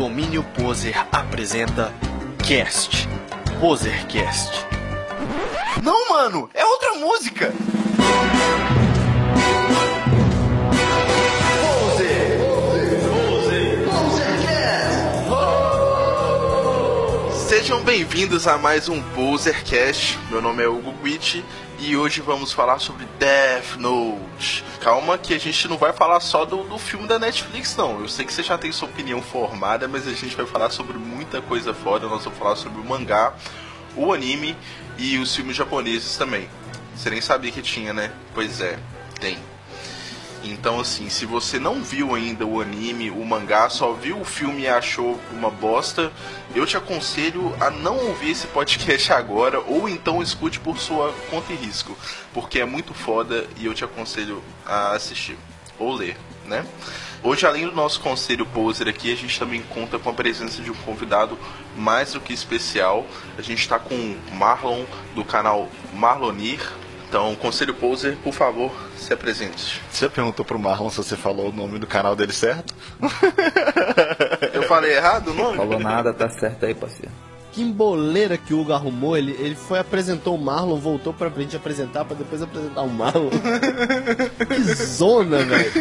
Domínio Poser apresenta Cast. Posercast. Não, mano, é outra música. Sejam bem-vindos a mais um Posercast. Meu nome é Hugo Guitti e hoje vamos falar sobre Death Note. Calma que a gente não vai falar só do, do filme da Netflix, não. Eu sei que você já tem sua opinião formada, mas a gente vai falar sobre muita coisa foda. Nós vamos falar sobre o mangá, o anime e os filmes japoneses também. Você nem sabia que tinha, né? Pois é, tem. Então, assim, se você não viu ainda o anime, o mangá, só viu o filme e achou uma bosta, eu te aconselho a não ouvir esse podcast agora, ou então escute por sua conta e risco, porque é muito foda e eu te aconselho a assistir, ou ler, né? Hoje, além do nosso conselho poser aqui, a gente também conta com a presença de um convidado mais do que especial. A gente está com o Marlon, do canal Marlonir. Então, conselho poser, por favor, se apresente. Você já perguntou pro Marlon se você falou o nome do canal dele certo? Eu falei errado o nome? Falou nada, tá certo aí, parceiro. Que emboleira que o Hugo arrumou, ele, ele foi, apresentou o Marlon, voltou pra frente apresentar, pra depois apresentar o Marlon. que zona, velho.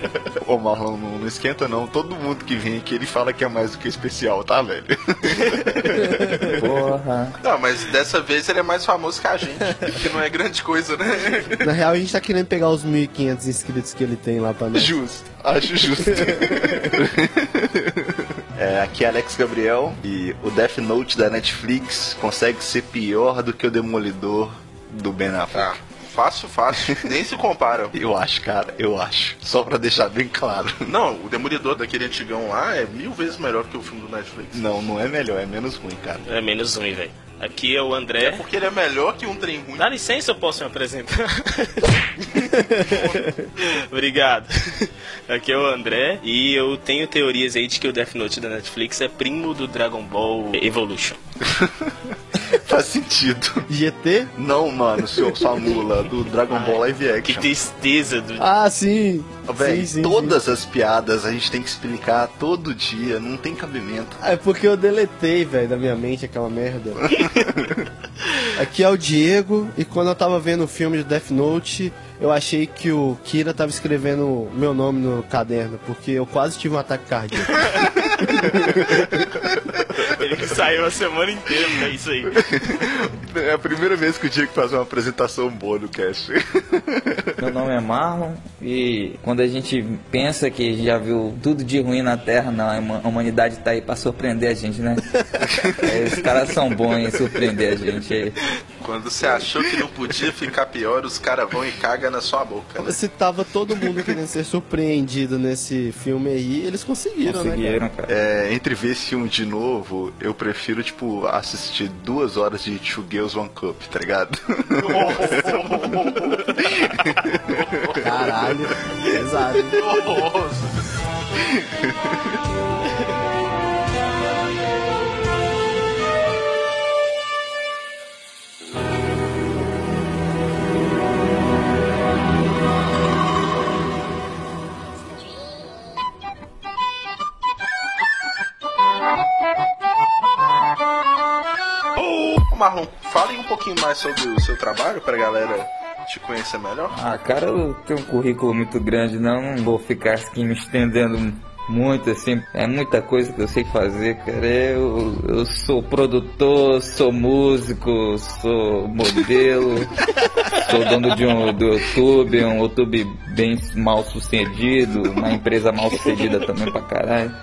Ô Marlon, não, não esquenta não. Todo mundo que vem aqui, ele fala que é mais do que especial, tá, velho? Porra. Não, mas dessa vez ele é mais famoso que a gente, que não é grande coisa, né? Na real, a gente tá querendo pegar os 1.500 inscritos que ele tem lá pra nós. Justo, acho justo. É, aqui é Alex Gabriel e o Death Note da Netflix consegue ser pior do que o Demolidor do Ben Affleck. Ah, fácil, fácil. Nem se compara. Eu acho, cara, eu acho. Só pra deixar bem claro. Não, o Demolidor daquele antigão lá é mil vezes melhor que o filme do Netflix. Não, não é melhor, é menos ruim, cara. É menos ruim, velho. Aqui é o É André. porque ele é melhor que um trem ruim. Dá licença, eu posso me apresentar? Obrigado. Aqui é o André e eu tenho teorias aí de que o Death Note da Netflix é primo do Dragon Ball Evolution. Faz sentido. GT? Não, mano, seu, sua mula do Dragon Ball Live Que Action. tristeza do. Ah, sim. Véi, sim, sim, todas as piadas a gente tem que explicar todo dia, não tem cabimento. sim. É porque eu deletei, velho, da minha mente aquela merda. Aqui é o Diego, e quando eu tava vendo o filme de Death Note, eu achei que o Kira tava escrevendo meu nome no caderno, porque eu quase tive um ataque cardíaco. Ele saiu a semana inteira pra isso aí. É a primeira vez que o Diego faz uma apresentação boa no cast. Meu nome é Marlon e quando a gente pensa que já viu tudo de ruim na Terra, não, a huma- a humanidade tá aí pra surpreender a gente, né? É, os caras são bons em surpreender a gente. Quando você achou que não podia ficar pior, os caras vão e cagam na sua boca. Né? Se tava todo mundo querendo ser surpreendido nesse filme aí, eles conseguiram, né? Conseguiram, cara. É, entre ver esse filme de novo, eu prefiro, tipo, assistir duas horas de Two Girls One Cup, tá ligado? cara? Caralho, pesado. Marlon, fale um pouquinho mais sobre o seu trabalho pra galera te conhecer melhor. Ah, cara, eu tenho um currículo muito grande, não, não vou ficar aqui me estendendo muito, assim, é muita coisa que eu sei fazer, cara. Eu, eu sou produtor, sou músico, sou modelo, sou dono de um do YouTube, um YouTube bem mal sucedido, uma empresa mal sucedida também pra caralho.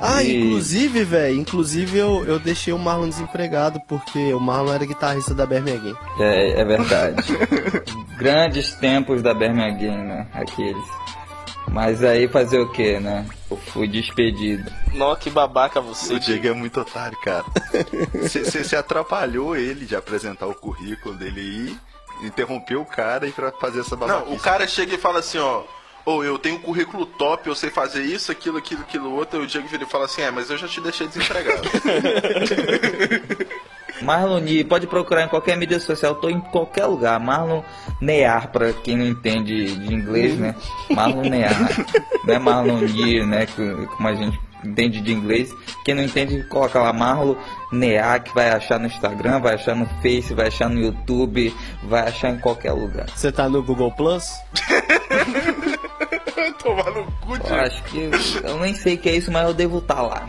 Ah, E- inclusive, velho, inclusive eu, eu deixei o Marlon desempregado porque o Marlon era guitarrista da Bermeguin. É, é verdade. Grandes tempos da Birmingham, né? Aqueles. Mas aí fazer o que, né? Eu fui despedido. Nó, que babaca você. O Diego é muito otário, cara. Você atrapalhou ele de apresentar o currículo dele aí, interrompeu o cara e pra fazer essa babaquice. Não, o cara chega e fala assim, ó. Ou eu tenho um currículo top, eu sei fazer isso, aquilo, aquilo, aquilo outro, e o Diego vira e fala assim, é, mas eu já te deixei desempregado. Marlon Ni, pode procurar em qualquer mídia social, tô em qualquer lugar. Marlon Near, pra quem não entende de inglês, né? Marlon Near. Não é Marlon Ni, né? que- Como a gente entende de inglês. Quem não entende, coloca lá Marlo Neak, vai achar no Instagram, vai achar no Face, vai achar no YouTube, vai achar em qualquer lugar. Você tá no Google Plus? Tomar no cu de... Eu acho que eu, eu nem sei o que é isso, mas eu devo estar lá.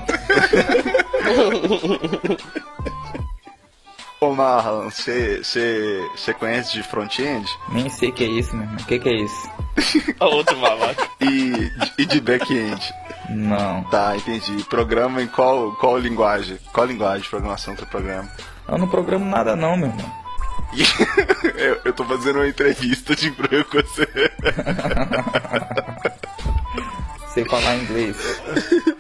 Ô Marlon, você conhece de front-end? Nem sei o que é isso, meu irmão. O que, que é isso? Outro babaca. E, e de back-end? Não. Tá, entendi. Programa em qual, qual linguagem? Qual linguagem de programação que você programa? Eu não programo nada não, meu irmão. eu, eu tô fazendo uma entrevista de emprego com você. Sei falar inglês.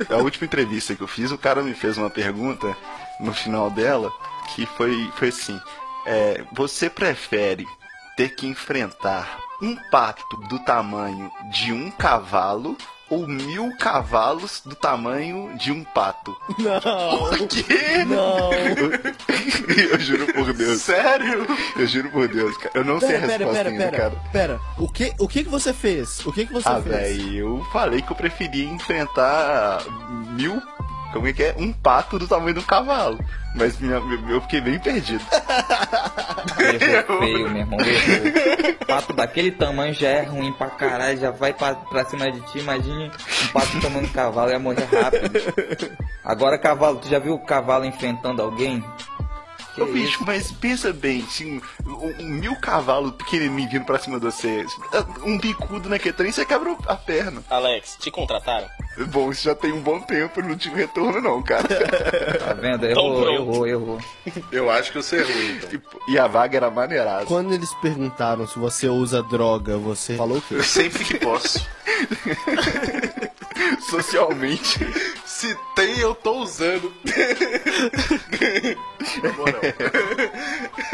A última entrevista que eu fiz, o cara me fez uma pergunta no final dela que foi, foi assim: é, Você prefere ter que enfrentar um pato do tamanho de um cavalo ou mil cavalos do tamanho de um pato? Não. Por quê? Não. Eu juro por Deus. Sério? Eu juro por Deus, cara. Eu não sei a Pera, pera, resposta pera, ainda, pera. cara. Pera. O que, o que que você fez? O que que você Ah, fez? velho, eu falei que eu preferia enfrentar mil. Como é que é? Um pato do tamanho do cavalo. Mas minha, eu fiquei bem perdido. Errou feio, meu irmão. Errou. Pato daquele tamanho já é ruim pra caralho, já vai pra, pra cima de ti. Imagine um pato do tamanho do cavalo, ia morrer rápido. Agora, cavalo, tu já viu o cavalo enfrentando alguém? Que Ô, bicho, mas pensa bem, assim, um, um mil cavalos pequenininho vindo pra cima de você, um bicudo naquele trem, você quebra a perna. Alex, te contrataram? Bom, isso já tem um bom tempo, não tive retorno não, cara. Tá vendo? Errou, pronto. errou, errou. Eu acho que eu sei ruim, então. E, e a vaga era maneirada. Quando eles perguntaram se você usa droga, você falou o quê? Sempre que posso. Socialmente. Se tem, eu tô usando. Na moral.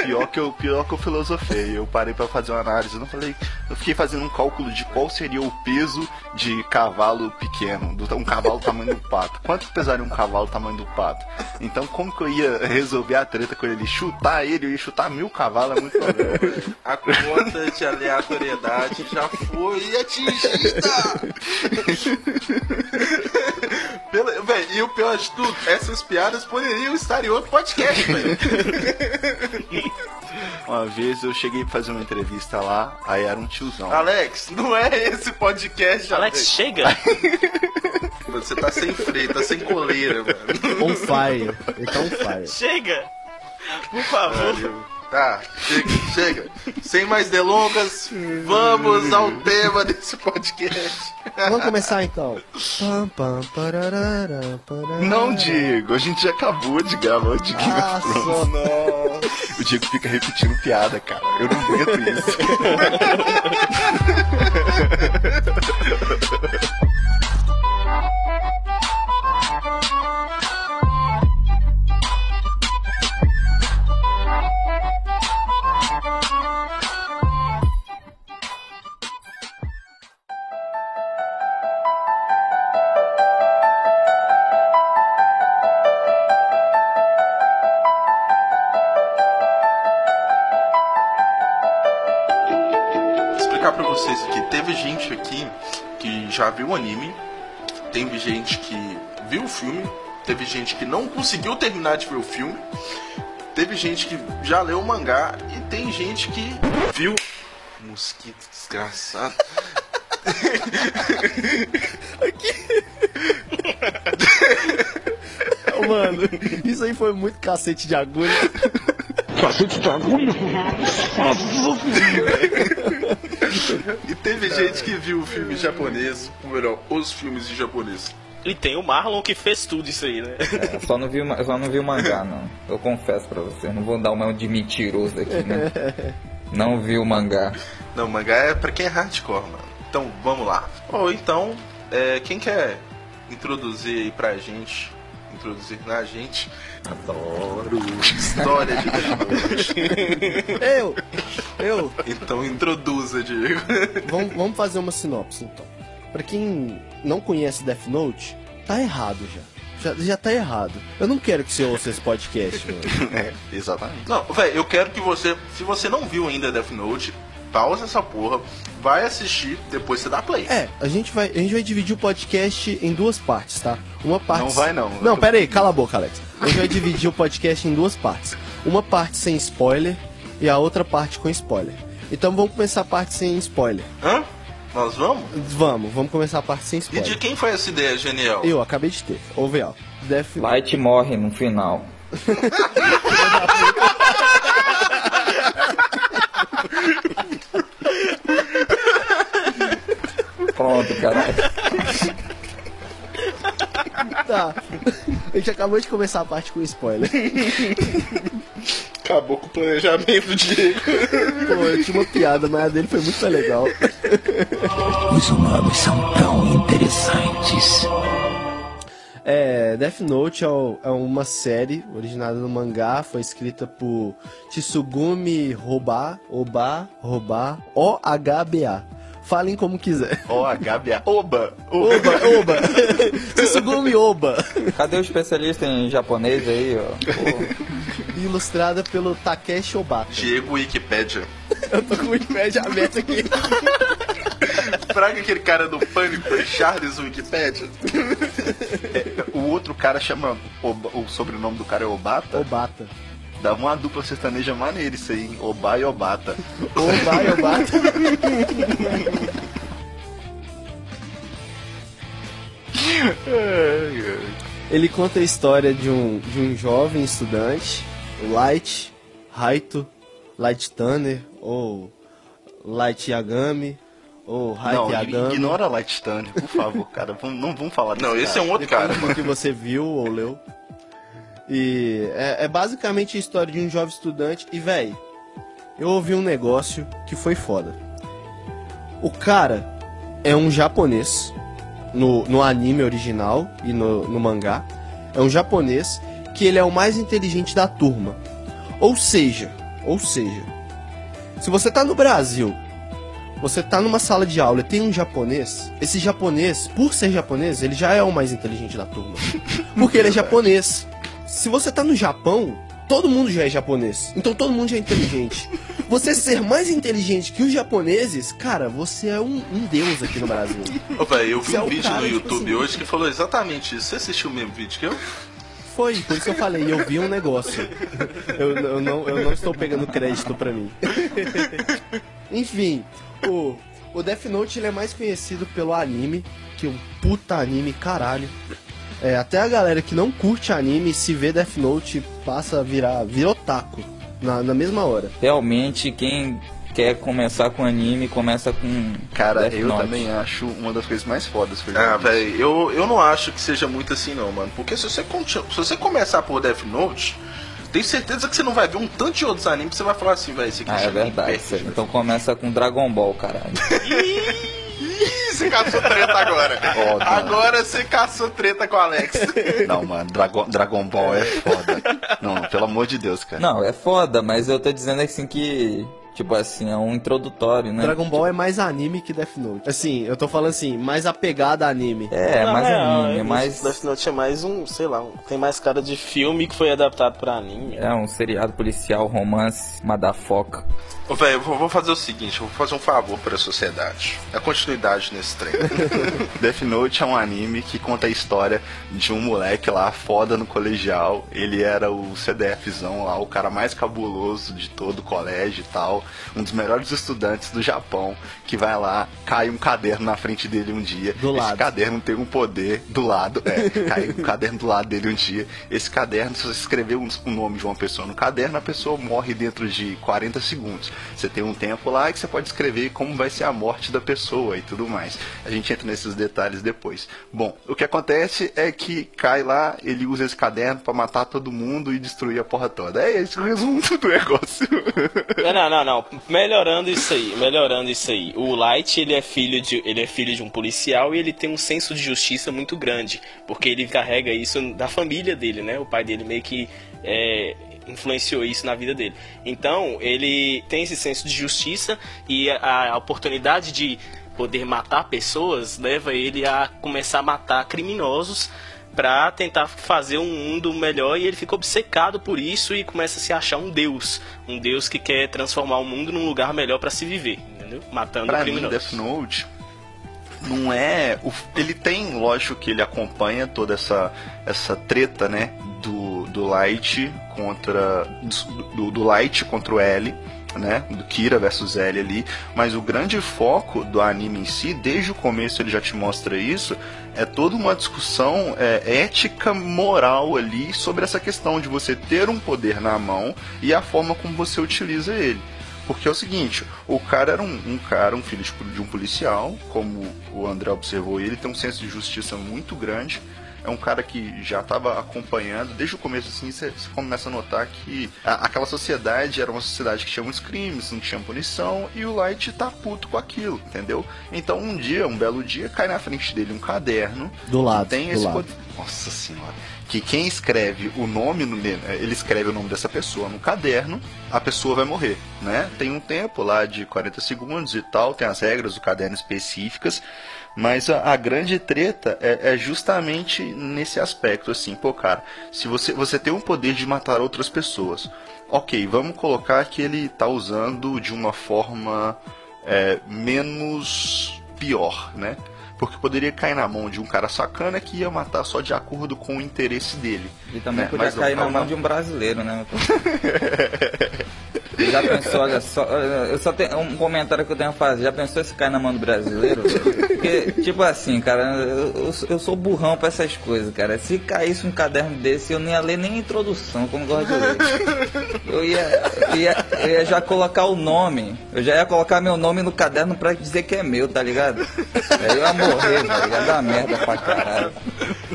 Pior que eu, pior que eu filosofei. Eu parei pra fazer uma análise. Eu não falei. Eu fiquei fazendo um cálculo de qual seria o peso de cavalo pequeno, do- um cavalo tamanho do pato. Quanto pesaria um cavalo tamanho do pato? Então, como que eu ia resolver a treta com ele? Chutar ele, eu ia chutar mil cavalos, é muito problema. A conta de aleatoriedade já foi atingida. Pela, véi, e o pior de tudo, essas piadas poderiam estar em outro podcast, velho. Uma vez eu cheguei pra fazer uma entrevista lá, aí era um tiozão. Alex, não é esse podcast, Alex, chega! Você tá sem freio, tá sem coleira, mano. On fire. Ele tá on fire. chega! Por favor. Tá, chega, chega. Sem mais delongas, vamos ao tema desse podcast. Vamos começar então. Não, Diego, a gente já acabou de gravar o de Game Ah, of Thrones. não. O Diego fica repetindo piada, cara. Eu não aguento isso. viu o anime, teve gente que viu o filme, teve gente que não conseguiu terminar de ver o filme, teve gente que já leu o mangá e tem gente que viu. Mosquito desgraçado. Mano, isso aí foi muito cacete de agulha. E teve gente que viu o filme japonês, ou melhor, os filmes em japonês. E tem o Marlon que fez tudo isso aí, né? É, só, não vi, o só não vi o mangá, não. Eu confesso pra você. Não vou dar uma de mentiroso aqui, né? Não vi o mangá. Não, mangá é pra quem é hardcore, mano. Então, vamos lá. Ou então, é, quem quer introduzir aí pra gente, introduzir na gente, adoro história de Death Note. Eu, eu. Então introduza, Diego. Vamos, vamos fazer uma sinopse então. Pra quem não conhece Death Note, tá errado já. Já, já tá errado. Eu não quero que você ouça esse podcast, mano. É, exatamente. Não, velho, eu quero que você, se você não viu ainda Death Note, pausa essa porra, vai assistir, depois você dá play. É, a gente vai, a gente vai dividir o podcast em duas partes, tá? Uma parte. Não vai, não. Não, pera aí, cala a boca, Alex. A gente vai dividir o podcast em duas partes. Uma parte sem spoiler e a outra parte com spoiler. Então vamos começar a parte sem spoiler. Hã? Nós vamos? Vamos, vamos começar a parte sem E spoiler. de quem foi essa ideia genial? Eu acabei de ter. Ouve, ó. Death Light morre no final. Pronto, caralho. Tá. A gente acabou de começar a parte com spoiler. Acabou com o planejamento do Diego. Pô, eu tinha uma piada, mas a dele foi muito legal. Os humanos são tão interessantes. É, Death Note é, é uma série originada no mangá, foi escrita por Tsugumi Hoba, Oba, Roba, O-H-B-A. Falem como quiser. Ó, a Gabi, a- Oba! Oba, Oba. Tsugumi Oba. Cadê o especialista em japonês aí, ó? Ilustrada pelo Takeshi Obata. Diego Wikipedia. Eu tô com o Wikipedia aberto aqui. Fraga aquele cara do pânico, é Charles Wikipedia. O outro cara chama. Oba- o sobrenome do cara é Obata? Obata. Dava uma dupla sertaneja maneira isso aí, hein? Oba e Obata. Oba, Obata. Ele conta a história de um, de um jovem estudante, o Light Raito, Light Tanner, ou Light Yagami, ou Não, Yagami. ignora Light por favor, cara. Vamos- não vamos falar desse Não, esse é cara. um outro cara. Depende do que você viu ou leu. E é, é basicamente a história de um jovem estudante. E, véi, eu ouvi um negócio que foi foda. O cara é um japonês no, no anime original e no, no mangá. É um japonês que ele é o mais inteligente da turma. Ou seja, ou seja, se você tá no Brasil, você tá numa sala de aula e tem um japonês, esse japonês, por ser japonês, ele já é o mais inteligente da turma. Porque ele é japonês. Se você tá no Japão, todo mundo já é japonês. Então todo mundo já é inteligente. Você ser mais inteligente que os japoneses, cara, você é um, um deus aqui no Brasil. Ô, velho, eu vi Você é um o vídeo cara, no tipo YouTube assim- hoje que falou exatamente isso. Você assistiu o mesmo vídeo que eu? Foi, por isso que eu falei, eu vi um negócio. Eu, eu não, eu não estou pegando crédito pra mim. Enfim, o, o Death Note ele é mais conhecido pelo anime, que é um puta anime, caralho. É, até a galera que não curte anime, se vê Death Note, passa a virar, vira otaku na, na mesma hora. realmente, quem quer começar com anime, começa com. Cara, Death eu Note. também acho uma das coisas mais fodas Ah, velho, eu, eu não acho que seja muito assim não, mano. Porque se você, se você começar por Death Note, tenho certeza que você não vai ver um tanto de outros animes que você vai falar assim, velho, esse aqui Ah, é chama verdade. Então começa com Dragon Ball, caralho. Ih, você caçou treta agora. Não. agora você caçou treta com o Alex. Não, mano, Dragon, Dragon Ball é foda. Não, pelo amor de Deus, cara. Não, é foda, mas eu tô dizendo assim que. Tipo assim, é um introdutório, né? Dragon Ball é mais anime que Death Note. Assim, eu tô falando assim, mais apegada a anime. É, Não, mais é, anime, é, mais. Death Note é mais um, sei lá, um- tem mais cara de filme que foi adaptado pra anime. É um seriado policial, romance, madafoca. Ô, velho, eu vou fazer o seguinte, eu vou fazer um favor para a sociedade. A continuidade nesse trem. Death Note é um anime que conta a história de um moleque lá, foda no colegial. Ele era o CDFzão lá, o cara mais cabuloso de todo o colégio e tal. Um dos melhores estudantes do Japão, que vai lá, cai um caderno na frente dele um dia. Do Esse lado. caderno tem um poder do lado, é, cai um caderno do lado dele um dia. Esse caderno, se você escrever um, o nome de uma pessoa no caderno, a pessoa morre dentro de 40 segundos. Você tem um tempo lá que você pode escrever como vai ser a morte da pessoa e tudo mais. A gente entra nesses detalhes depois. Bom, o que acontece é que cai lá, ele usa esse caderno pra matar todo mundo e destruir a porra toda. É esse o resumo do negócio. Não, não, não. Melhorando isso aí, melhorando isso aí. O Light, ele é filho de, ele é filho de um policial e ele tem um senso de justiça muito grande, porque ele carrega isso da família dele, né? O pai dele meio que é, influenciou isso na vida dele. Então, ele tem esse senso de justiça e a, a oportunidade de poder matar pessoas leva ele a começar a matar criminosos pra tentar fazer um mundo melhor e ele fica obcecado por isso e começa a se achar um deus. Um deus que quer transformar o mundo num lugar melhor para se viver, entendeu? Matando Pra mim, criminosos. Death Note não é. o- ele tem, lógico, que ele acompanha toda essa, essa treta, né? Do, do Light contra. Do, do Light contra o L. Né, do Kira versus L ali, mas o grande foco do anime em si, desde o começo ele já te mostra isso, é toda uma discussão é, ética, moral ali sobre essa questão de você ter um poder na mão e a forma como você utiliza ele. Porque é o seguinte, o cara era um, um cara, um filho de, um policial, como o André observou, ele tem um senso de justiça muito grande. É um cara que já estava acompanhando, desde o começo assim, você começa a notar que a- aquela sociedade era uma sociedade que tinha muitos crimes, não tinha punição, e o Light tá puto com aquilo, entendeu? Então um dia, um belo dia, cai na frente dele um caderno Do lado, tem do esse lado. poder- Nossa senhora. Que quem escreve o nome, no- ele escreve o nome dessa pessoa no caderno, a pessoa vai morrer, né? Tem um tempo lá de 40 segundos e tal, tem as regras do caderno específicas, mas a, a grande treta é, é justamente nesse aspecto, assim, pô, cara, se você, você tem o poder de matar outras pessoas, ok, vamos colocar que ele tá usando de uma forma é, menos pior, né? Porque poderia cair na mão de um cara sacana que ia matar só de acordo com o interesse dele. E também né? podia Mas cair na mão de um brasileiro, né? Já pensou, olha só, eu só tenho um comentário que eu tenho a fazer. Já pensou se cair na mão do brasileiro? Porque, tipo assim, cara, eu, eu sou- burrão pra essas coisas, cara. Se caísse um caderno desse, eu não ia ler nem a introdução, como gosto de ler. Eu ia, ia, eu ia já colocar o nome, eu já ia colocar meu nome no caderno pra dizer que é meu, tá ligado? Aí eu ia morrer, velho, ia dar merda pra caralho.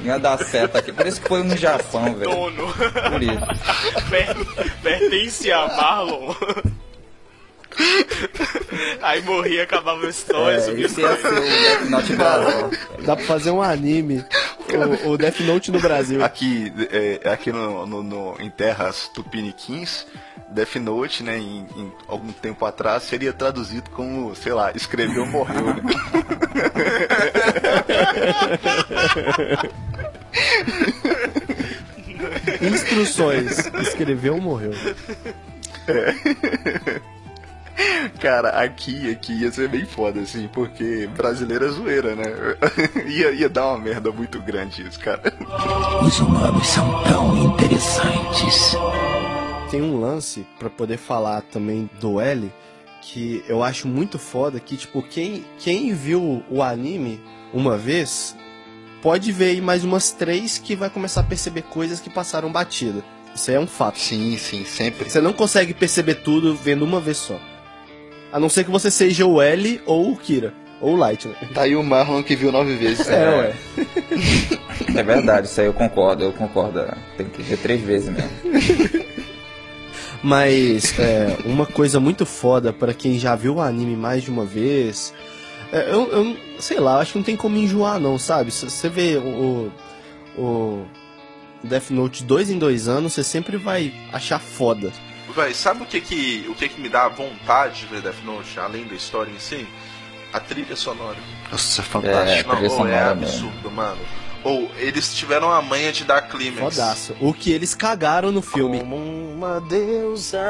Ia dar certo aqui. Por isso que foi no Japão, velho. Dono. Por isso. Per- pertence a Marlon. Aí morria, acabava a história, É, subia isso ia ser o Death Note Brasil. Dá pra fazer um anime, o, o Death Note no Brasil. Aqui, é, aqui no, no- no- em terras tupiniquins, Death Note, né, em, em algum tempo atrás, seria traduzido como, sei lá, escreveu morreu, né? Instruções. Escreveu, morreu. Cara, aqui, aqui ia ser bem foda, assim, porque brasileiro é zoeira, né? ia, ia dar uma merda muito grande isso, cara. Os humanos são tão interessantes. Tem um lance pra poder falar também do L que eu acho muito foda que tipo quem quem viu o anime uma vez pode ver aí mais umas três que vai começar a perceber coisas que passaram batida. Isso aí é um fato. Sim, sim, sempre. Você não consegue perceber tudo vendo uma vez só. A não ser que você seja o L ou o Kira. Ou o Light, né? Tá aí o Marlon que viu nove vezes. né? É, ué. É verdade, isso aí eu concordo, eu concordo. Tem que ver três vezes mesmo. Mas é, uma coisa muito foda pra quem já viu o anime mais de uma vez. É, eu, eu sei lá, acho que não tem como enjoar, não, sabe? Se você vê o, o Death Note dois em dois anos, você sempre vai achar foda. Véi, sabe o que que, o que que me dá vontade de ver Death Note, além da história em si? A trilha sonora. Nossa, é É, fantástico. Não, trilha ou é mesmo. absurdo, mano. Ou eles tiveram a manha de dar clímax. Fodaço. O que eles cagaram no filme. Como uma deusa.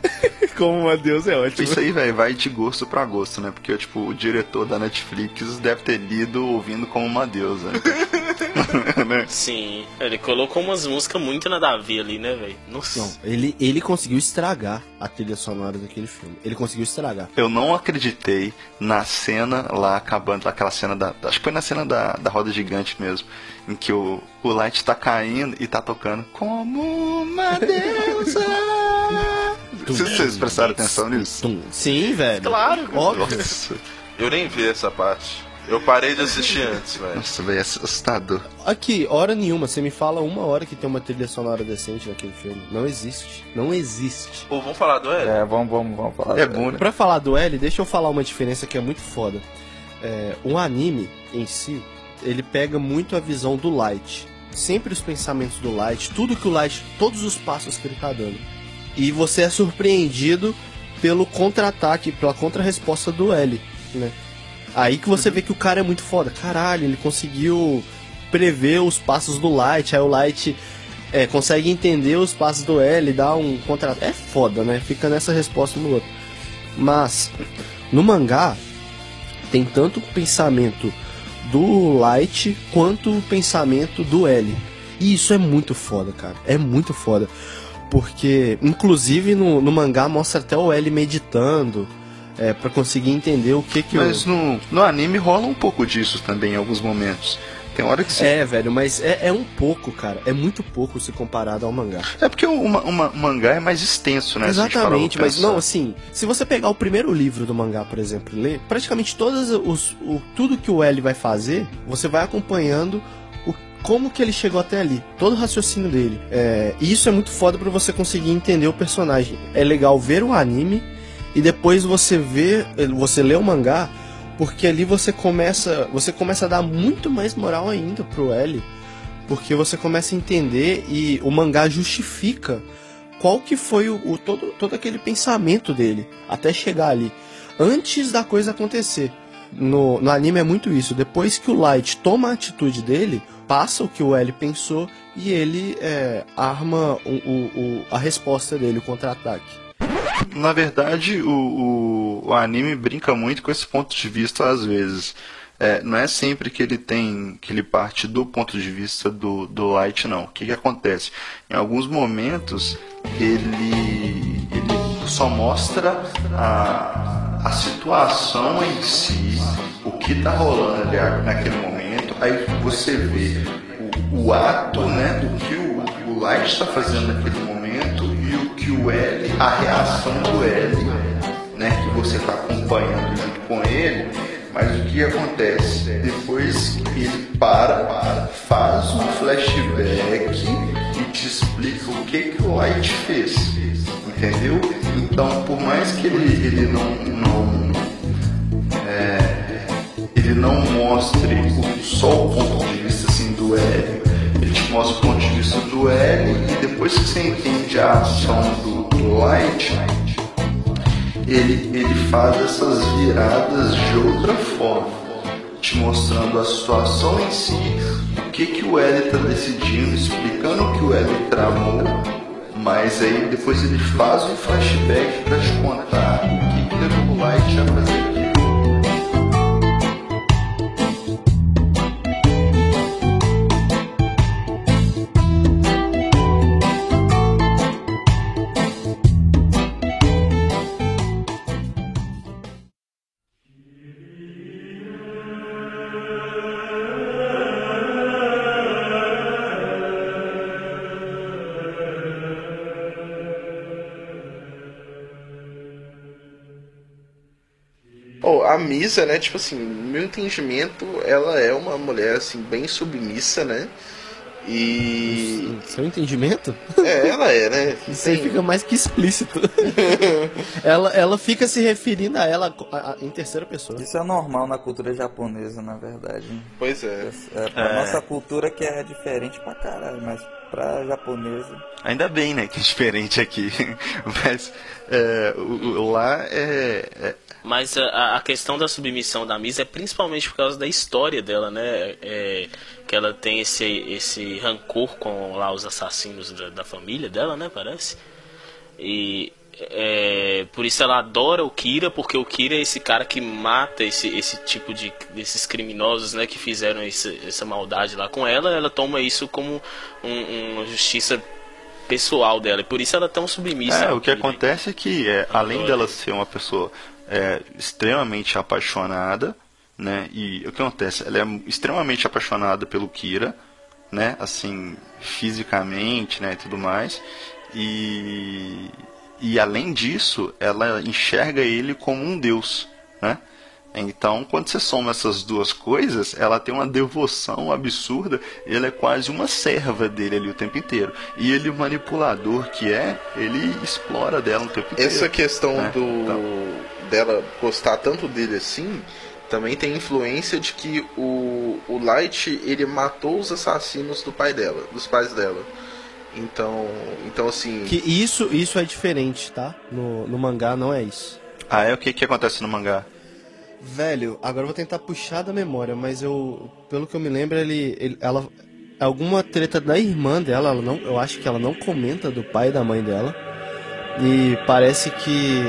Como uma Deus é ótimo. Isso aí, velho, vai de gosto pra gosto, né? Porque, tipo, o diretor da Netflix deve ter lido ouvindo como uma deusa. né? Sim, ele colocou umas músicas muito nada a ver ali, né, velho? Nossa. Não, ele, ele conseguiu estragar a trilha sonora daquele filme. Ele conseguiu estragar. Eu não acreditei na cena lá acabando, aquela cena da. Acho que foi na cena da, da roda gigante mesmo. Em que o, o Light tá caindo e tá tocando como uma deusa. Vocês, vocês prestaram atenção nisso? Sim, velho. Claro. Óbvio. Nossa, Eu nem vi essa parte. Eu parei de assistir antes, velho. nossa velho, é assustador. Aqui, hora nenhuma. Você me fala uma hora que tem uma trilha sonora decente naquele filme. Não existe. Não existe. Ou vamos falar do L? É, vamos, vamos, vamos falar. É bom, né? Pra falar do L, deixa eu falar uma diferença que é muito foda. É, o anime em si, ele pega muito a visão do Light. Sempre os pensamentos do Light, tudo que o Light, todos os passos que ele tá dando. E você é surpreendido pelo contra-ataque, pela contra-resposta do L, né? Aí que você vê que o cara é muito foda. Caralho, ele conseguiu prever os passos do Light, aí o Light é, consegue entender os passos do L, dá um contra. É foda, né? Fica nessa resposta no outro. Mas no mangá tem tanto pensamento do Light quanto o pensamento do L. E isso é muito foda, cara. É muito foda. Porque, inclusive, no, no mangá mostra até o L meditando. É, para conseguir entender o que que Mas o... no, no anime rola um pouco disso também em alguns momentos. Tem hora que você. É, velho, mas é, é um pouco, cara. É muito pouco se comparado ao mangá. É porque o, uma- uma- o mangá é mais extenso, né? se Exatamente, mas pensar. não, assim, se você pegar o primeiro livro do mangá, por exemplo, e ler, praticamente todas os, o, tudo que o L vai fazer, você vai acompanhando o, como que ele chegou até ali, todo o raciocínio dele. É, e isso é muito foda pra você conseguir entender o personagem. É legal ver o anime e depois você ver, você lê o mangá, porque ali você começa, você começa a dar muito mais moral ainda pro L, porque você começa a entender e o mangá justifica qual que foi o, o- todo, todo aquele pensamento dele até chegar ali, antes da coisa acontecer. No, no anime é muito isso. Depois que o Light toma a atitude dele, passa o que o L pensou e ele é, arma o, o- o- a resposta dele, o contra-ataque. Na verdade, o, o, o anime brinca muito com esse ponto de vista às vezes. É, não é sempre que ele tem que ele parte do ponto de vista do, do Light, não. O que, que acontece? Em alguns momentos ele, ele só mostra a, a situação em si, o que está rolando ali naquele momento. Aí você vê o, o ato né, do que o, o Light está fazendo naquele momento a reação do L, né, que você está acompanhando junto com ele. Mas o que acontece? Depois ele para, faz um flashback e te explica o que, que o Light fez. Entendeu? Então, por mais que ele, ele não, não é, ele não mostre só o ponto de vista assim do L, ele te mostra o ponto de vista do L e depois que você entende a ação do Light, ele, ele faz essas viradas de outra forma, te mostrando a situação em si, o que, que o L está decidindo, explicando o que o L tramou, mas aí depois ele faz um flashback para te contar o que, que o Light a fazer aquilo. A Misa, né, tipo assim, no meu entendimento, ela é uma mulher, assim, bem submissa, né? E. Seu entendimento? É, ela é, né? Isso aí fica mais que explícito. ela, ela fica se referindo a ela a- a- em terceira pessoa. Isso é normal na cultura japonesa, na verdade. Pois é. É, pra nossa cultura que é diferente pra caralho, mas pra japonesa. Ainda bem, né, que é diferente aqui. Mas é, o, o- lá é, é- Mas a, a questão da submissão da Misa é principalmente por causa da história dela, né? É, que ela tem esse, esse rancor com lá os assassinos da, da família dela, né? Parece. E é, por isso ela adora o Kira, porque o Kira é esse cara que mata esse, esse tipo de desses criminosos, né? Que fizeram esse, essa maldade lá com ela. Ela toma isso como um- uma justiça pessoal dela. E por isso ela é tão submissa. É, o que acontece é que, é, além dela ser uma pessoa é, extremamente apaixonada, né? E o que acontece? Ela é extremamente apaixonada pelo Kira, né? Assim, fisicamente, né? E tudo mais. E, e além disso, ela enxerga ele como um deus, né? Então, quando você soma essas duas coisas, ela tem uma devoção absurda, ele é quase uma serva dele ali o tempo inteiro. E ele, o manipulador que é, ele explora dela o tempo inteiro. Essa questão né? do Então, dela gostar tanto dele assim também tem influência de que o, o Light ele matou os assassinos do pai dela, dos pais dela. Então, então assim, Que isso, isso é diferente, tá? No, no mangá não é isso. ah, é o que, que acontece no mangá? Velho, agora eu vou tentar puxar da memória, mas eu, pelo que eu me lembro, ele, ele ela alguma treta da irmã dela, ela não, eu acho que ela não comenta do pai e da mãe dela. E parece que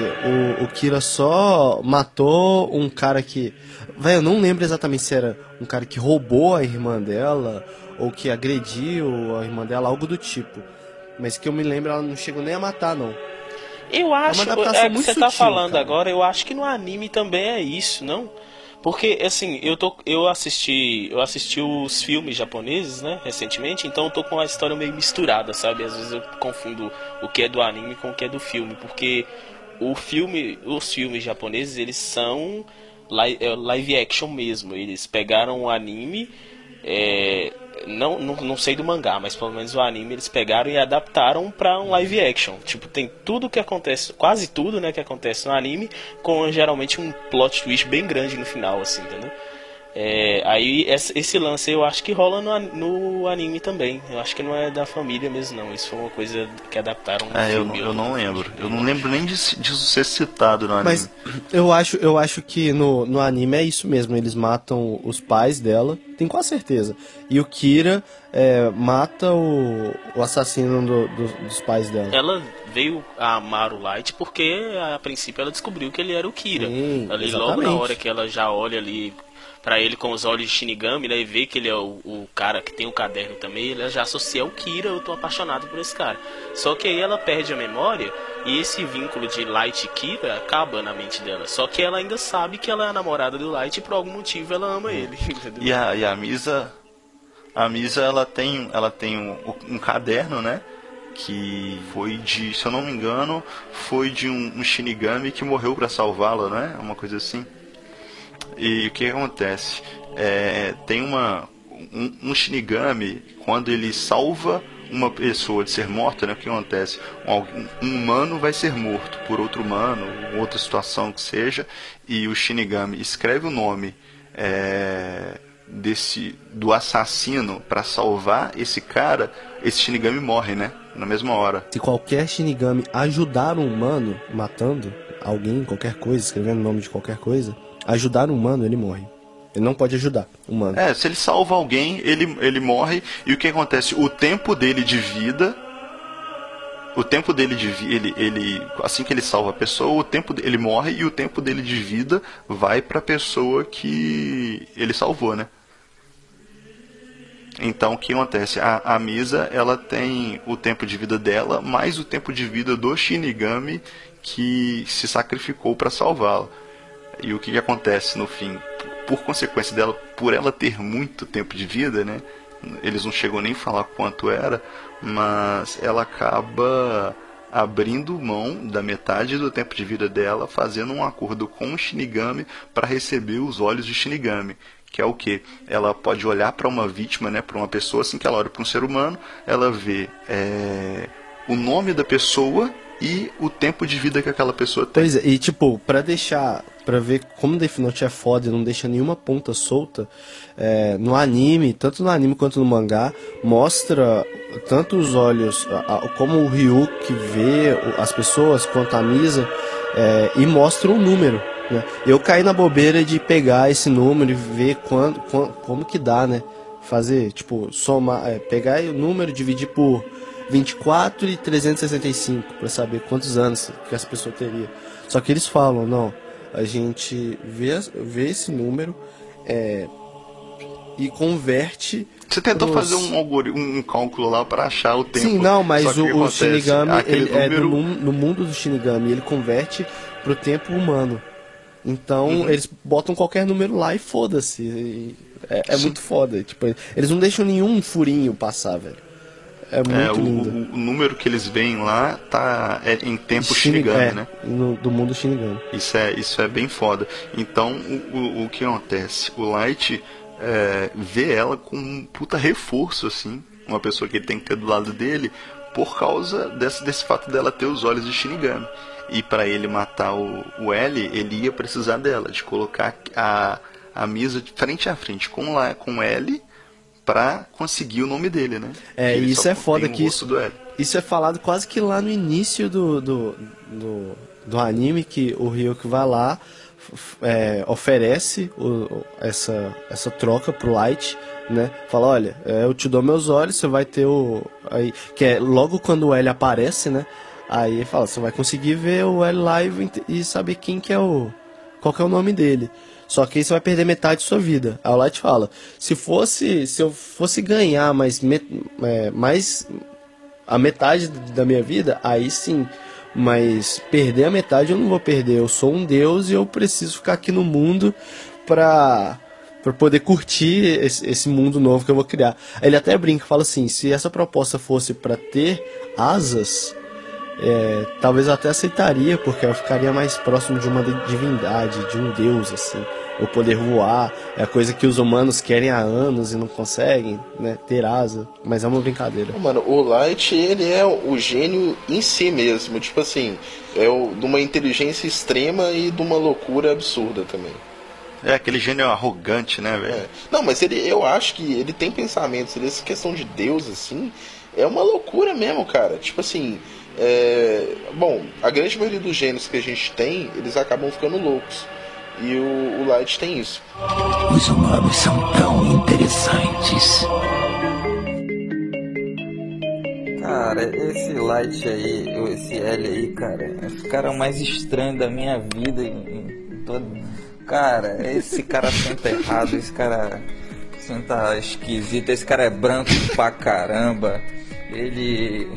o, o Kira só matou um cara que. Velho, eu não lembro exatamente se era um cara que roubou a irmã dela ou que agrediu a irmã dela, algo do tipo. Mas que eu me lembro, ela não chegou nem a matar, não. Eu acho, adaptação é que você tá sutil, falando cara. agora, eu acho que no anime também é isso, não? Porque assim, eu tô eu assisti, eu assisti os filmes japoneses, né, recentemente, então eu tô com a história meio misturada, sabe? Às vezes eu confundo o que é do anime com o que é do filme, porque o filme, os filmes japoneses, eles são li- é, live action mesmo. Eles pegaram o anime é, não, não, não sei do mangá, mas pelo menos o anime eles pegaram e adaptaram pra um live action. Tipo, tem tudo que acontece, quase tudo, né, que acontece no anime, com geralmente um plot twist bem grande no final, assim, entendeu? É, aí esse, lance eu acho que rola no, no anime também. Eu acho que não é da família mesmo, não. Isso foi uma coisa que adaptaram no É, eu, filme. eu não lembro. Eu não lembro nem disso, disso ser citado no anime. Mas eu acho, eu acho que no, no anime é isso mesmo. Eles matam os pais dela, tenho quase certeza. E o Kira é, mata o, o assassino do- do- dos pais dela. Ela veio a amar o Light porque a princípio ela descobriu que ele era o Kira. Sim, ali logo na exatamente. hora que ela já olha ali pra ele com os olhos de Shinigami, né, e vê que ele é o, o cara que tem o caderno também, ela já associa o Kira, eu tô apaixonado por esse cara. Só que aí ela perde a memória e esse vínculo de Light e Kira acaba na mente dela. Só que ela ainda sabe que ela é a namorada do Light e por algum motivo ela ama ele. E a, e a Misa, a Misa ela tem, ela tem um, um caderno, né? Que foi de, se eu não me engano, foi de um, um Shinigami que morreu pra salvá-la, né? Uma coisa assim. E o que acontece? É, tem uma um, um Shinigami quando ele salva uma pessoa de ser morta, né? O que acontece? Um, um humano vai ser morto por outro humano, outra situação que seja, e o Shinigami escreve o nome é, desse do assassino para salvar esse cara, esse Shinigami morre, né? Na mesma hora. Se qualquer Shinigami ajudar um humano matando alguém, qualquer coisa, escrevendo o nome de qualquer coisa, ajudar um humano, ele morre. Ele não pode ajudar um humano. É, se ele salva alguém, ele, ele morre. E o que acontece? O tempo dele de vida. O tempo dele de vida. Ele, ele, assim que ele salva a pessoa, o tempo ele morre e o tempo dele de vida vai pra pessoa que ele salvou, né? Então o que acontece? A, a Misa ela tem o tempo de vida dela mais o tempo de vida do Shinigami que se sacrificou para salvá-la. E o que, que acontece no fim? Por consequência dela, por ela ter muito tempo de vida, né? Eles não chegam nem a falar quanto era, mas ela acaba abrindo mão da metade do tempo de vida dela, fazendo um acordo com o Shinigami para receber os olhos de Shinigami. Que é o que? Ela pode olhar para uma vítima, né, para uma pessoa, assim que ela olha para um ser humano, ela vê é, o nome da pessoa e o tempo de vida que aquela pessoa tem. Pois é, e tipo, pra deixar, pra ver como Death Note é foda e não deixa nenhuma ponta solta, é, no anime, tanto no anime quanto no mangá, mostra tanto os olhos, como o Ryuk vê o- as pessoas, quanto a Misa, é, e mostra o número. Né? Eu caí na bobeira de pegar esse número e ver quando, quan- como que dá, né? Fazer, tipo, somar, é, pegar o número, dividir por 24 e 365 para saber quantos anos que essa pessoa teria. Só que eles falam, não, a gente vê, vê esse número é, e converte. Você tentou pros- fazer um, algori- um, cálculo lá para achar o tempo. Sim, não, mas o, o? Shinigami, ele é número- mun- no mundo do Shinigami, ele converte pro tempo humano. Então, Uhum. eles botam qualquer número lá e foda-se. É, é muito foda. Tipo, eles não deixam nenhum furinho passar, velho. É muito É, o, lindo. o- número que eles veem lá tá é em tempo Shini- Shinigami, é, né? no- do mundo Shinigami. Isso é, isso é bem foda. Então, o, o, o que acontece? O Light é, vê ela com um puta reforço, assim. Uma pessoa que ele tem que ter do lado dele, por causa desse, desse fato dela ter os olhos de Shinigami. E para ele matar o, o L, ele ia precisar dela, de colocar a, a Misa de frente a frente com, lá, com L pra conseguir o nome dele, né? É, Ele isso é foda que isso-. Isso é falado quase que lá no início do, do, do, do anime, que o Ryuk vai lá, é, oferece o- essa, essa troca pro Light, né? Fala, olha, é, eu te dou meus olhos, você vai ter o. Aí, que é logo quando o L aparece, né? Aí ele fala, você vai conseguir ver o L live e- e saber quem que é o. qual que é o nome dele. Só que aí você vai perder metade de sua vida. Aí o Light fala, se fosse. Se eu fosse ganhar mais, é, mais a metade da minha vida, aí sim. Mas perder a metade eu não vou perder. Eu sou um deus e eu preciso ficar aqui no mundo pra, pra poder curtir esse, esse mundo novo que eu vou criar. Ele até brinca, fala assim: se essa proposta fosse pra ter asas, é, talvez eu até aceitaria, porque eu ficaria mais próximo de uma divindade, de um deus, assim. Eu poder voar, é a coisa que os humanos querem há anos e não conseguem, né? Ter asa, mas é uma brincadeira. Mano, o Light, ele é o gênio em si mesmo. Tipo assim, é o, de uma inteligência extrema e de uma loucura absurda também. É aquele gênio arrogante, né, velho? É. Não, mas ele, eu acho que ele tem pensamentos. Ele, essa questão de Deus, assim, é uma loucura mesmo, cara. Tipo assim, é, bom, a grande maioria dos gênios que a gente tem, eles acabam ficando loucos. E o, o Light tem isso. Os humanos são tão interessantes. Cara, esse Light aí, ou esse L aí, cara, é o cara mais estranho da minha vida em, em todo. Cara, esse cara senta errado, esse cara senta esquisito, esse cara é branco pra caramba. Ele.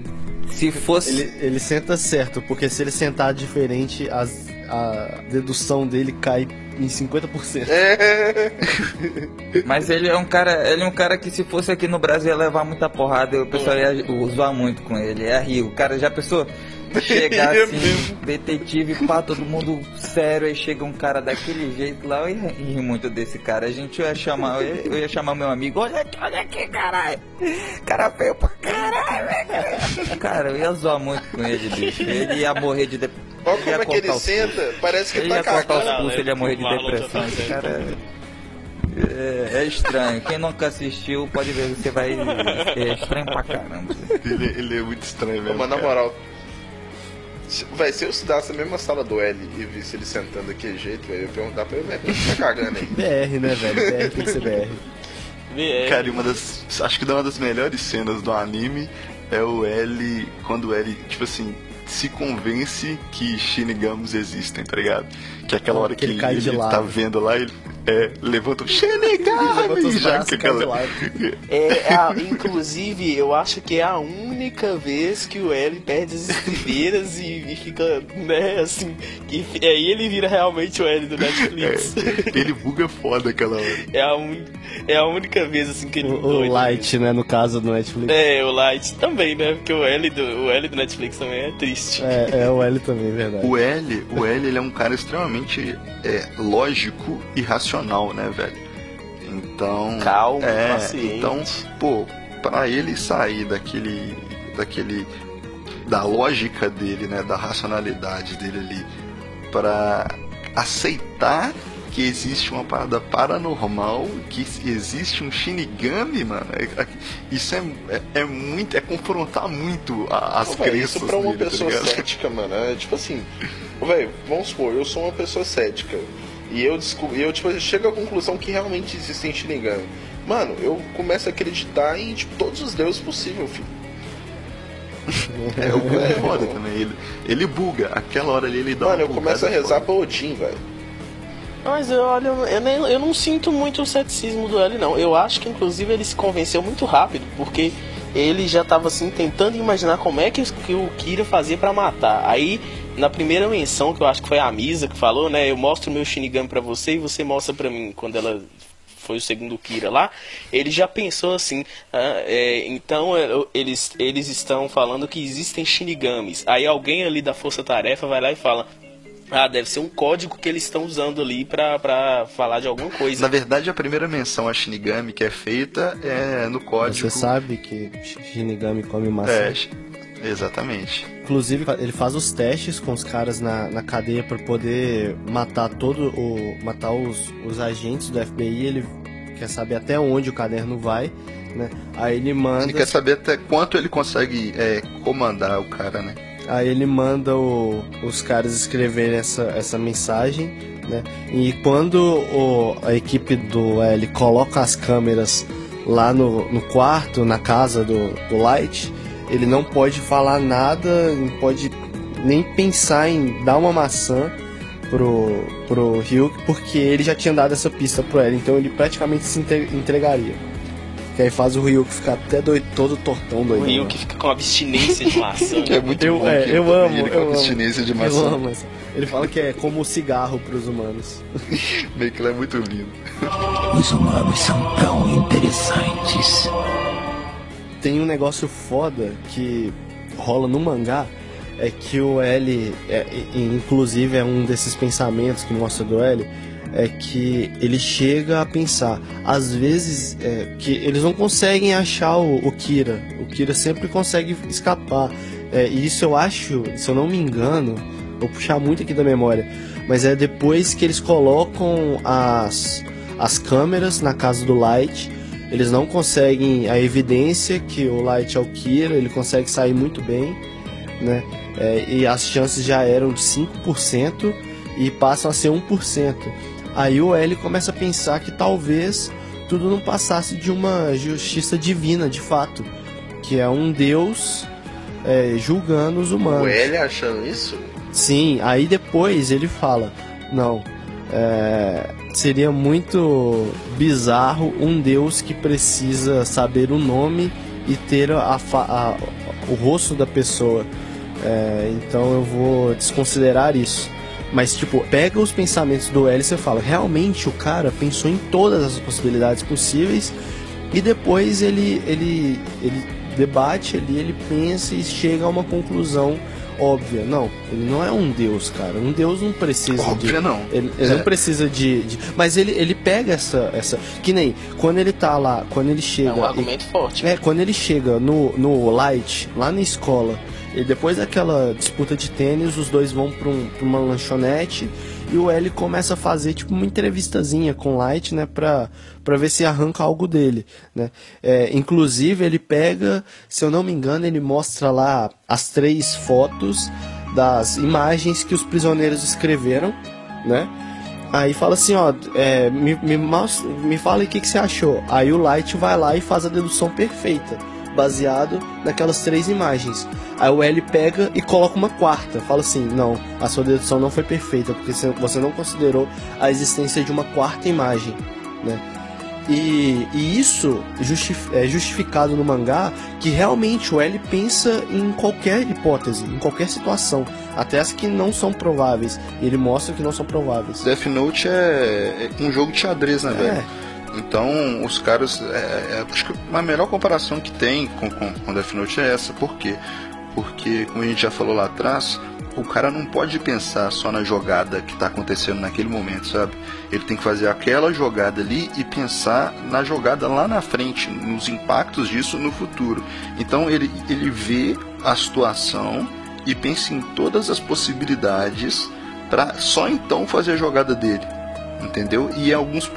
Se fosse. Ele, ele senta certo, porque se ele sentar diferente, as- a dedução dele cai em 50%. Mas ele é um cara, ele é um cara que se fosse aqui no Brasil ia levar muita porrada e o pessoal ia zoar muito com ele, ia rir. O cara já pensou chegar assim, detetive, pá, todo mundo sério, aí chega um cara daquele jeito lá, eu ia rir muito desse cara. A gente ia chamar, eu ia, eu ia chamar meu amigo, olha aqui, olha aqui, caralho. Cara feio pra caralho, velho. Cara, eu ia zoar muito com ele, bicho. Ele ia morrer de depressão. Olha como é que ele senta, parece que Ele tá ia cortar os cagando. pulsos, ele ia morrer de depressão. Esse cara é, é, é estranho. Quem nunca assistiu pode ver, você vai. É estranho pra caramba. Ele, ele é muito estranho mesmo. Mas na cara. moral, vai, se eu estudasse a mesma sala do L e visse ele sentando daquele jeito, velho, eu ia perguntar pra ele, velho, tá cagando aí? BR, né, velho? BR tem que ser BR. VR. Cara, e uma das. Acho que uma das melhores cenas do anime é o L. Quando o L, tipo assim, se convence que Shinigamis existem, tá ligado? Que é aquela Ah, hora que ele ele lado. tá vendo lá, ele é, levanta o Shinigami! Já que aquela- lado. É, a- inclusive, eu acho que é a única vez que o L perde as estribeiras e, e fica, né, assim, que aí ele vira realmente o L do Netflix. É, ele buga foda aquela hora. É a, un... é a única vez assim que ele O, o Light, né, no caso do Netflix. É, o Light também, né? Porque o L do, o L do Netflix também é triste. É, é o L também, verdade. O L, o L ele é um cara extremamente é, lógico e racional, né, velho? Então. Calmo, é, paciente. Então, pô, pra ele sair daquele. daquele. da lógica dele, né? Da racionalidade dele ali, pra aceitar que existe uma parada paranormal, que existe um Shinigami, mano. é- é- Isso é, é, é muito. é confrontar muito a- as Ô, véi, crenças isso pra uma dele, tá pessoa ligado? cética, mano, é tipo assim, velho, vamos supor, eu sou uma pessoa cética. E eu descubro, eu tipo, chego à conclusão que realmente existem Shinigami. Mano, eu começo a acreditar em tipo, todos os deuses possíveis, filho. É, o Buga é foda também. Ele, ele buga. Aquela hora ali ele dá Mano, uma eu começo a rezar foda. pra Odin, velho. Mas eu, olha, eu, nem, eu não sinto muito o ceticismo do L, não. Eu acho que, inclusive, ele se convenceu muito rápido, porque ele já tava, assim, tentando imaginar como é que, que o Kira fazia pra matar. Aí, na primeira menção, que eu acho que foi a Misa que falou, né? Eu mostro o meu Shinigami pra você e você mostra pra mim, quando ela foi o segundo Kira lá, ele já pensou assim, ah, é, então é, eles, eles estão falando que existem Shinigamis. Aí alguém ali da Força Tarefa vai lá e fala, ah, deve ser um código que eles estão usando ali pra, pra falar de alguma coisa. Na verdade, a primeira menção a Shinigami que é feita é no código. Você sabe que Shinigami come maçã. É, exatamente. Inclusive, ele faz os testes com os caras na, na cadeia para poder matar todo o matar os, os agentes do FBI. Ele quer saber até onde o caderno vai, né? Aí ele manda. Ele quer saber até quanto ele consegue é, comandar o cara, né? Aí ele manda o- os caras escreverem essa, essa mensagem, né? E quando o- a equipe do L coloca as câmeras lá no, no quarto, na casa do, do Light, ele não pode falar nada, não pode nem pensar em dar uma maçã pro, pro Ryuk, porque ele já tinha dado essa pista pro L, então ele praticamente se entre- entregaria. Que aí faz o Ryuk ficar até doido, todo tortão O doido. Rio que fica com abstinência de maçã. Que é muito Eu- bom. é, eu amo, Ele com eu amo. abstinência de Eu maçã. amo essa. Ele fala que é como cigarro pros humanos. Meio que ele é muito lindo. Os humanos são tão interessantes. Tem um negócio foda que rola no mangá, é que o L, é, inclusive é um desses pensamentos que mostra do L, é que ele chega a pensar, às vezes, é, que eles não conseguem achar o, o Kira. O Kira sempre consegue escapar. É, e isso eu acho, se eu não me engano, vou puxar muito aqui da memória, mas é depois que eles colocam as, as câmeras na casa do Light, eles não conseguem a evidência que o Light é o Kira, ele consegue sair muito bem, né? É, e as chances já eram de 5% e passam a ser 1%. Aí o L começa a pensar que talvez tudo não passasse de uma justiça divina, de fato, que é um Deus é, julgando os humanos. O L achando isso? Sim, aí depois ele fala: não, é, seria muito bizarro um Deus que precisa saber o nome e ter a a- o rosto da pessoa. É, então eu vou desconsiderar isso. Mas, tipo, pega os pensamentos do L e fala: realmente o cara pensou em todas as possibilidades possíveis e depois ele, ele, ele debate ali, ele pensa e chega a uma conclusão óbvia. Não, ele não é um deus, cara. Um deus não precisa de. Óbvio não. Ele, ele É. não precisa de, de- Mas ele, ele pega essa, essa. Que nem quando ele tá lá, quando ele chega. É um argumento forte. é, quando ele chega no, no Light, lá na escola, e depois daquela disputa de tênis, os dois vão pra, um, pra uma lanchonete e o L começa a fazer tipo uma entrevistazinha com Light, né, pra, pra ver se arranca algo dele, né. É, inclusive ele pega, se eu não me engano, ele mostra lá as três fotos das imagens que os prisioneiros escreveram, né. Aí fala assim, ó, é, me, me, me fala o que, que você achou. Aí o Light vai lá e faz a dedução perfeita, baseado naquelas três imagens. Aí o L pega e coloca uma quarta, fala assim, não, a sua dedução não foi perfeita, porque você- não considerou a existência de uma quarta imagem, né? E, e isso justif- é justificado no mangá que realmente o L pensa em qualquer hipótese, em qualquer situação, até as que não são prováveis. Ele mostra que não são prováveis. Death Note é, é um jogo de xadrez, né, velho? Então, os caras. é, é, acho que a melhor comparação que tem com, com, com Death Note é essa. Por quê? Porque, como a gente já falou lá atrás, o cara não pode pensar só na jogada que está acontecendo naquele momento, sabe? Ele tem que fazer aquela jogada ali e pensar na jogada lá na frente, nos impactos disso no futuro. Então, ele, ele vê a situação e pensa em todas as possibilidades para só então fazer a jogada dele entendeu? E alguns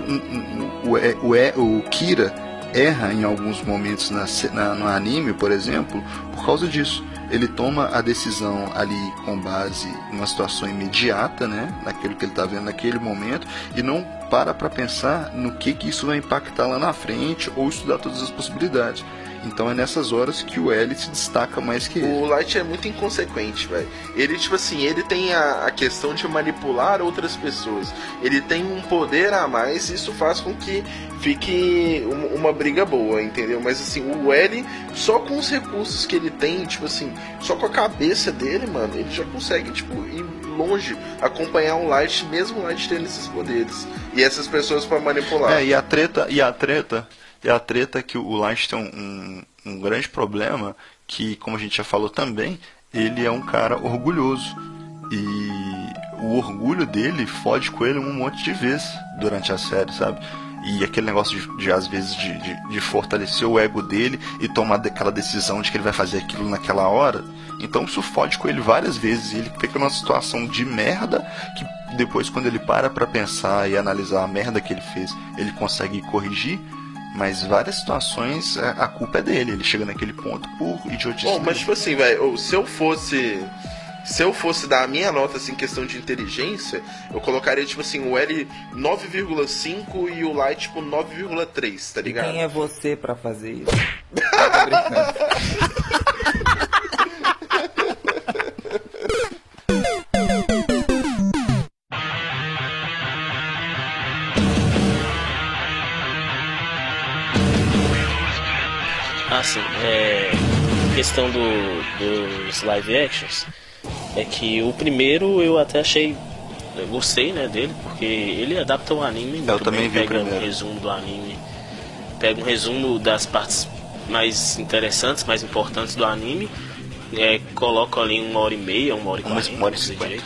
o, é- o, é- o Kira erra em alguns momentos na, na- no anime, por exemplo, por causa disso. Ele toma a decisão ali com base numa situação imediata, né, naquilo que ele está vendo naquele momento, e não para para pensar no que, que isso vai impactar lá na frente ou estudar todas as possibilidades. Então é nessas horas que o L se destaca mais que ele. O Light é muito inconsequente, velho. Ele, tipo assim, ele tem a, a questão de manipular outras pessoas. Ele tem um poder a mais, e isso faz com que fique um- uma briga boa, entendeu? Mas assim, o L, só com os recursos que ele tem, tipo assim, só com a cabeça dele, mano, ele já consegue, tipo, ir longe, acompanhar o Light, mesmo o Light tendo esses poderes. E essas pessoas pra manipular. É, e a treta, e a treta, e a treta é que o Light tem um, um, um grande problema que, como a gente já falou também, ele é um cara orgulhoso. E o orgulho dele fode com ele um monte de vezes durante a série, sabe? E aquele negócio de, de, às vezes, de, de, de fortalecer o ego dele e tomar aquela decisão de que ele vai fazer aquilo naquela hora. Então isso fode com ele várias vezes. E ele fica numa situação de merda que depois, quando ele para pra pensar e analisar a merda que ele fez, ele consegue corrigir. Mas várias situações a, a culpa é dele. Ele chega naquele ponto por idiotice. Bom, mas tipo assim, velho, se eu fosse. Se eu fosse dar a minha nota assim, em questão de inteligência, eu colocaria, tipo assim, o L 9,5 e o Light, tipo, 9,3, tá ligado? Quem é você pra fazer isso? Assim, é. Questão do, dos live actions. É que o primeiro eu até achei. Eu gostei, né, dele, porque ele adapta o anime Eu também bem, vi o pega um resumo do anime, pega um resumo das partes mais interessantes, mais importantes do anime, é, coloca ali uma hora e meia, uma hora e quarenta, uma hora e cinquenta.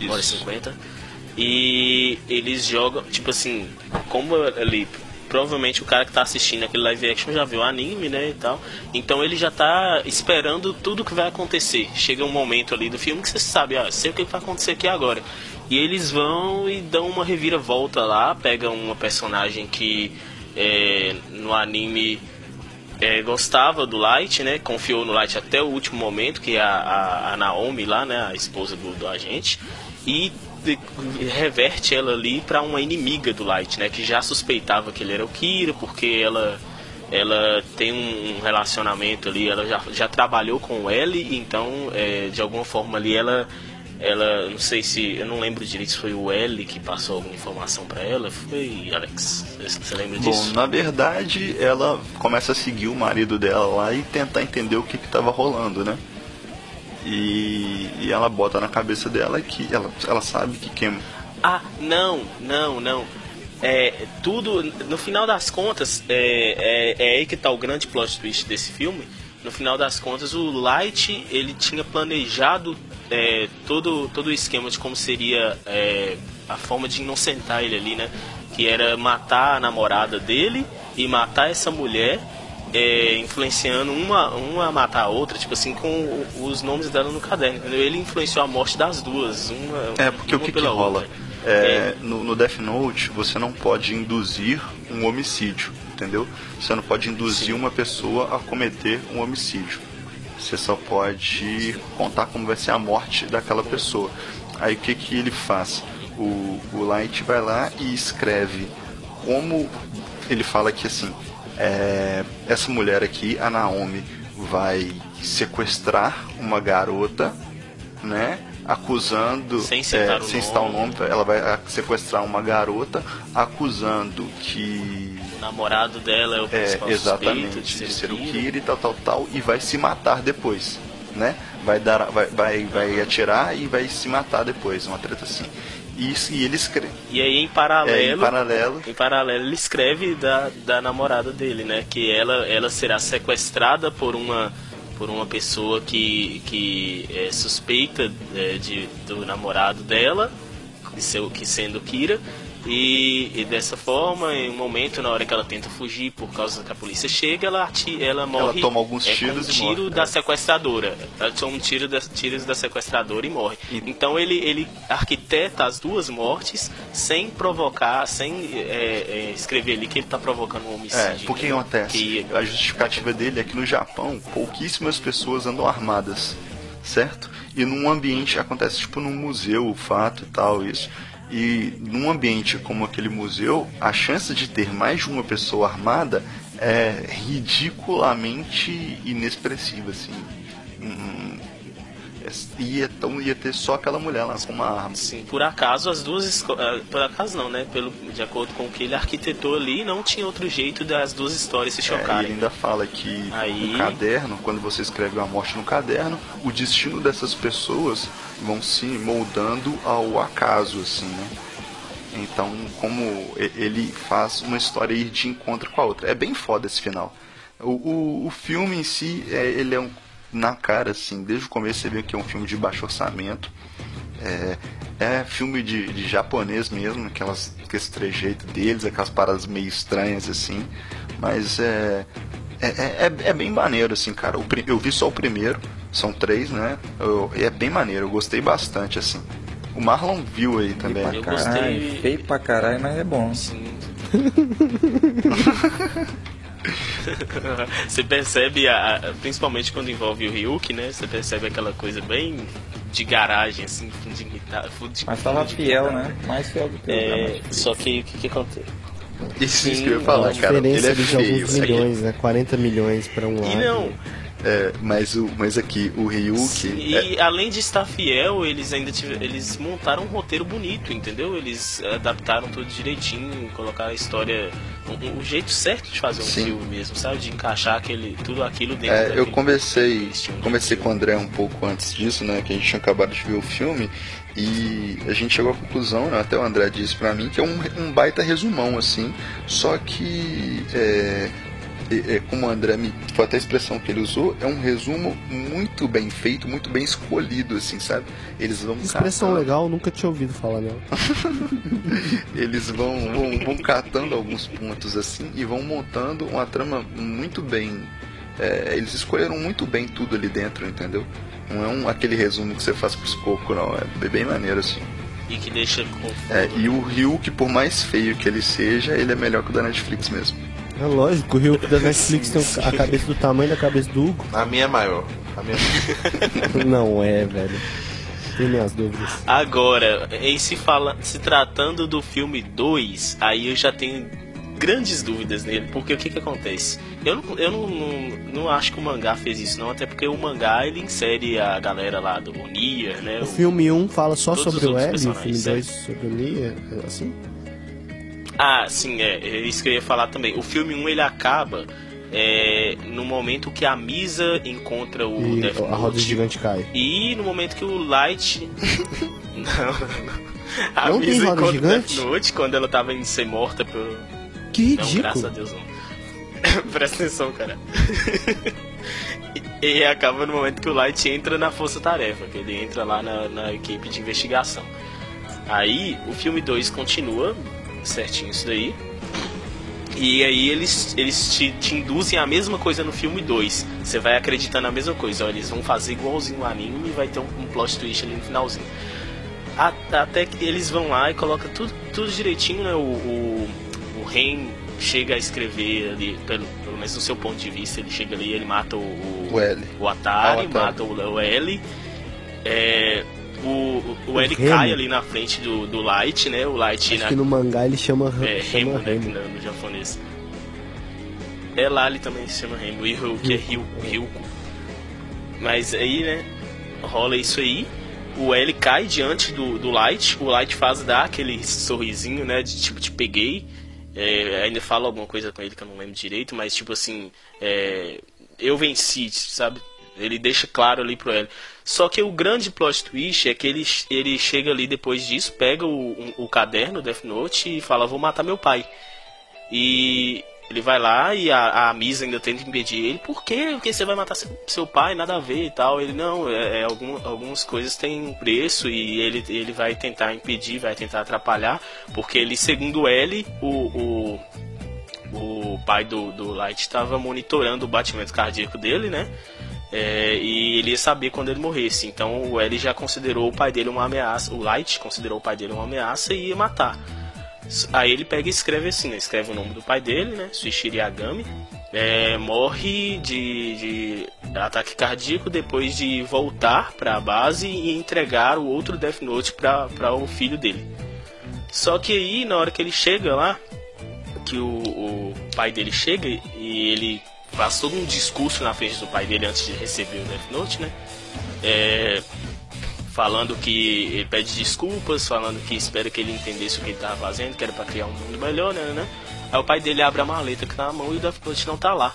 Uma hora e cinquenta. E eles jogam, tipo assim, como ali, provavelmente o cara que tá assistindo aquele live action já viu anime, né, e tal. Então ele já tá esperando tudo que vai acontecer. Chega um momento ali do filme que você sabe, ah, sei o que vai acontecer aqui agora. E eles vão e dão uma reviravolta lá, pegam uma personagem que é, no anime é, gostava do Light, né? Confiou no Light até o último momento, que é a, a, a Naomi lá, né? A esposa do, do agente. E de- reverte ela ali para uma inimiga do Light, né? Que já suspeitava que ele era o Kira, porque ela ela tem um, relacionamento ali, ela já, já trabalhou com ele, então é, de alguma forma ali ela ela não sei se eu não lembro direito se foi o L que passou alguma informação para ela, foi Alex, você lembra Bom, disso? na verdade, ela começa a seguir o marido dela lá e tentar entender o que que tava rolando, né? E, e ela bota na cabeça dela que ela, ela sabe que quem Ah, não, não, não. É, tudo, no final das contas, é, é, é aí que tá o grande plot twist desse filme. No final das contas, o Light, ele tinha planejado é, todo, todo o esquema de como seria é, a forma de inocentar ele ali, né? Que era matar a namorada dele e matar essa mulher, é, influenciando uma, uma a matar a outra, tipo assim, com o- os nomes dela no caderno. entendeu? Ele influenciou a morte das duas, uma, É, porque o uma que, que pela rola? outra. É, no, no Death Note, você não pode induzir um homicídio, entendeu? Você não pode induzir uma pessoa a cometer um homicídio. Você só pode contar como vai ser a morte daquela pessoa. Aí o que, que ele faz? O, o Light vai lá e escreve como ele fala que assim, é, essa mulher aqui, a Naomi, vai sequestrar uma garota, né? Acusando, Sem citar é, o sem citar o nome. nome, ela vai ah, sequestrar uma garota, acusando que O namorado dela é o é, principal exatamente, suspeito de de ser o. Kira e tal, tal, tal, e vai se matar depois, né? Vai dar, vai, vai, vai atirar e vai se matar depois, uma treta assim. E, e ele escreve. E aí em É, paralelo, em paralelo, em paralelo ele escreve da, da namorada dele, né? Que ela, ela será sequestrada por uma por uma pessoa que, que é suspeita é, de, do namorado dela, que, seu, que sendo Kira. E, e dessa forma, em um momento, na hora que ela tenta fugir por causa que a polícia chega, ela, ati- ela morre. toma alguns é, tiros um tiro morre, da é. sequestradora. Ela toma um tiro da, tiros da sequestradora e morre. E- Então ele, ele arquiteta as duas mortes sem provocar, sem é, é, escrever ali que ele está provocando um homicídio. É, porque entendeu? acontece? Que- A justificativa dele é que no Japão pouquíssimas pessoas andam armadas, certo? E num ambiente, acontece tipo num museu o fato e tal, isso. E num ambiente como aquele museu, a chance de ter mais de uma pessoa armada é ridiculamente inexpressiva, assim. É- ia, então ia ter só aquela mulher lá com uma arma. Sim, por acaso as duas ah, por acaso não, né? Pelo de acordo com o que ele arquitetou ali, não tinha outro jeito das duas histórias se É, e ele chocarem. ainda fala que Aí- no caderno, quando você escreve uma morte no caderno, o destino dessas pessoas vão se moldando ao acaso, assim, né? Então, como ele faz uma história ir de encontro com a outra. É bem foda esse final. O, o, o filme em si, é, ele é um, na cara, assim, desde o começo você vê que é um filme de baixo orçamento. É, é filme de, de japonês mesmo, aquelas, aquele trejeito deles, aquelas paradas meio estranhas assim. Mas é, é, é, é bem maneiro, assim, cara. O eu vi só o primeiro, são três, né? Eu- é bem maneiro, eu gostei bastante, assim. O Marlon viu aí também. Eu Caralho, gostei. feio pra caralho, mas é bom. Sim. você percebe, a, a- principalmente quando envolve o Ryuk, né? Você percebe aquela coisa bem de garagem, assim, fundo de guitarra. de- Mas tava de fiel, guitarra. né? Mais fiel do que É, só que o que, que acontece? Isso, isso Sim, que eu ia falar, cara. Ele diferença é feio. alguns milhões, né? 40 milhões pra um lado. E não, É, mas, o, mas aqui, o Ryuk. é- E além de estar fiel, eles ainda tiveram, eles montaram um roteiro bonito, entendeu? Eles adaptaram tudo direitinho, colocaram a história, o, o jeito certo de fazer um Sim. filme mesmo, sabe? De encaixar aquele, tudo aquilo dentro É, eu conversei, conversei com o André um pouco antes disso, né? Que a gente tinha acabado de ver o filme e a gente chegou à conclusão, né, até o André disse pra mim, que é um, um baita resumão, assim. Só que, é, é, é, como o André me. Foi até a expressão que ele usou, é um resumo muito bem feito, muito bem escolhido, assim, sabe? Eles vão. Expressão catando- legal, nunca tinha ouvido falar nela. eles vão, vão, vão catando alguns pontos assim e vão montando uma trama muito bem. é, eles escolheram muito bem tudo ali dentro, entendeu? Não é um, aquele resumo que você faz pros cocos, não. É bem- bem maneiro assim. e que deixa confuso. É, e o Ryuk, por mais feio que ele seja, ele é melhor que o da Netflix mesmo. É lógico, o Rio da Netflix tem a cabeça do tamanho da cabeça do Hugo. A minha é maior. A minha Não é, velho. Tem minhas dúvidas. Agora, em se, fala, se tratando do filme 2, aí eu já tenho grandes dúvidas nele, porque o que que acontece? Eu, não, eu não, não, não acho que o mangá fez isso não, até porque o mangá ele insere a galera lá do Nier, né? O filme 1 fala só sobre o L, o filme personagens, 2 sobre o Nia, assim? Ah, sim, é, é isso que eu ia falar também. O filme 1 ele acaba é, no momento que a Misa encontra o E Death a roda gigante cai. E no momento que o Light. não. A Não tem Misa roda encontra o gigante? Death Note quando ela tava indo ser morta por. Que Não, graças a ridículo. Deus não. Presta atenção, cara. e, e acaba no momento que o Light entra na Força Tarefa, que ele entra lá na, na equipe de investigação. Aí o filme 2 continua certinho isso daí. E aí eles, eles te, te induzem a mesma coisa no filme 2. Você vai acreditando na mesma coisa. Olha, eles vão fazer igualzinho o anime e vai ter um, um plot twist ali no finalzinho. A- Até que eles vão lá e colocam tudo, tudo direitinho, né? O, o, o Ren chega a escrever ali, pelo, pelo menos no seu ponto de vista, ele chega ali ele mata o, o, O L. o Atari, Ah, o Atari. mata o, o L. É, o, o, o L Remo. cai ali na frente do, do Light, né? O Light Acho na, que no mangá ele chama, é, chama Remo, né, Remo. no, no japonês. É lá ele também se chama Remo, e o que é Ryuko. Ryuko. Mas aí, né, rola isso aí. O L cai diante do, do Light, o Light faz dar aquele sorrisinho, né, de tipo, te peguei. É, ainda fala alguma coisa com ele que eu não lembro direito, mas tipo assim, é, eu venci, sabe? Ele deixa claro ali pro L. Só que o grande plot twist é que ele, ele chega ali depois disso, pega o, o caderno, Death Note, e fala: Vou matar meu pai. E ele vai lá e a, a Misa ainda tenta impedir ele. Por quê? Porque você vai matar seu, seu pai, nada a ver e tal. Ele não, é, é, algum, algumas coisas têm um preço e ele, ele vai tentar impedir, vai tentar atrapalhar. Porque ele, segundo ele, o, o, o pai do, do Light estava monitorando o batimento cardíaco dele, né? É, e ele ia saber quando ele morresse. Então o L já considerou o pai dele uma ameaça. O Light considerou o pai dele uma ameaça e ia matar. Aí ele pega e escreve assim, né? Escreve o nome do pai dele, né? Suishiro Yagami. É, morre de, de ataque cardíaco depois de voltar para a base e entregar o outro Death Note para o filho dele. Só que aí, na hora que ele chega lá, que o, o pai dele chega e ele faz todo um discurso na frente do pai dele antes de receber o Death Note, né? É, falando que ele pede desculpas, falando que espera que ele entendesse o que ele estava fazendo, que era para criar um mundo melhor, né, né? Aí o pai dele abre a maleta que tá na mão e o Death Note não tá lá.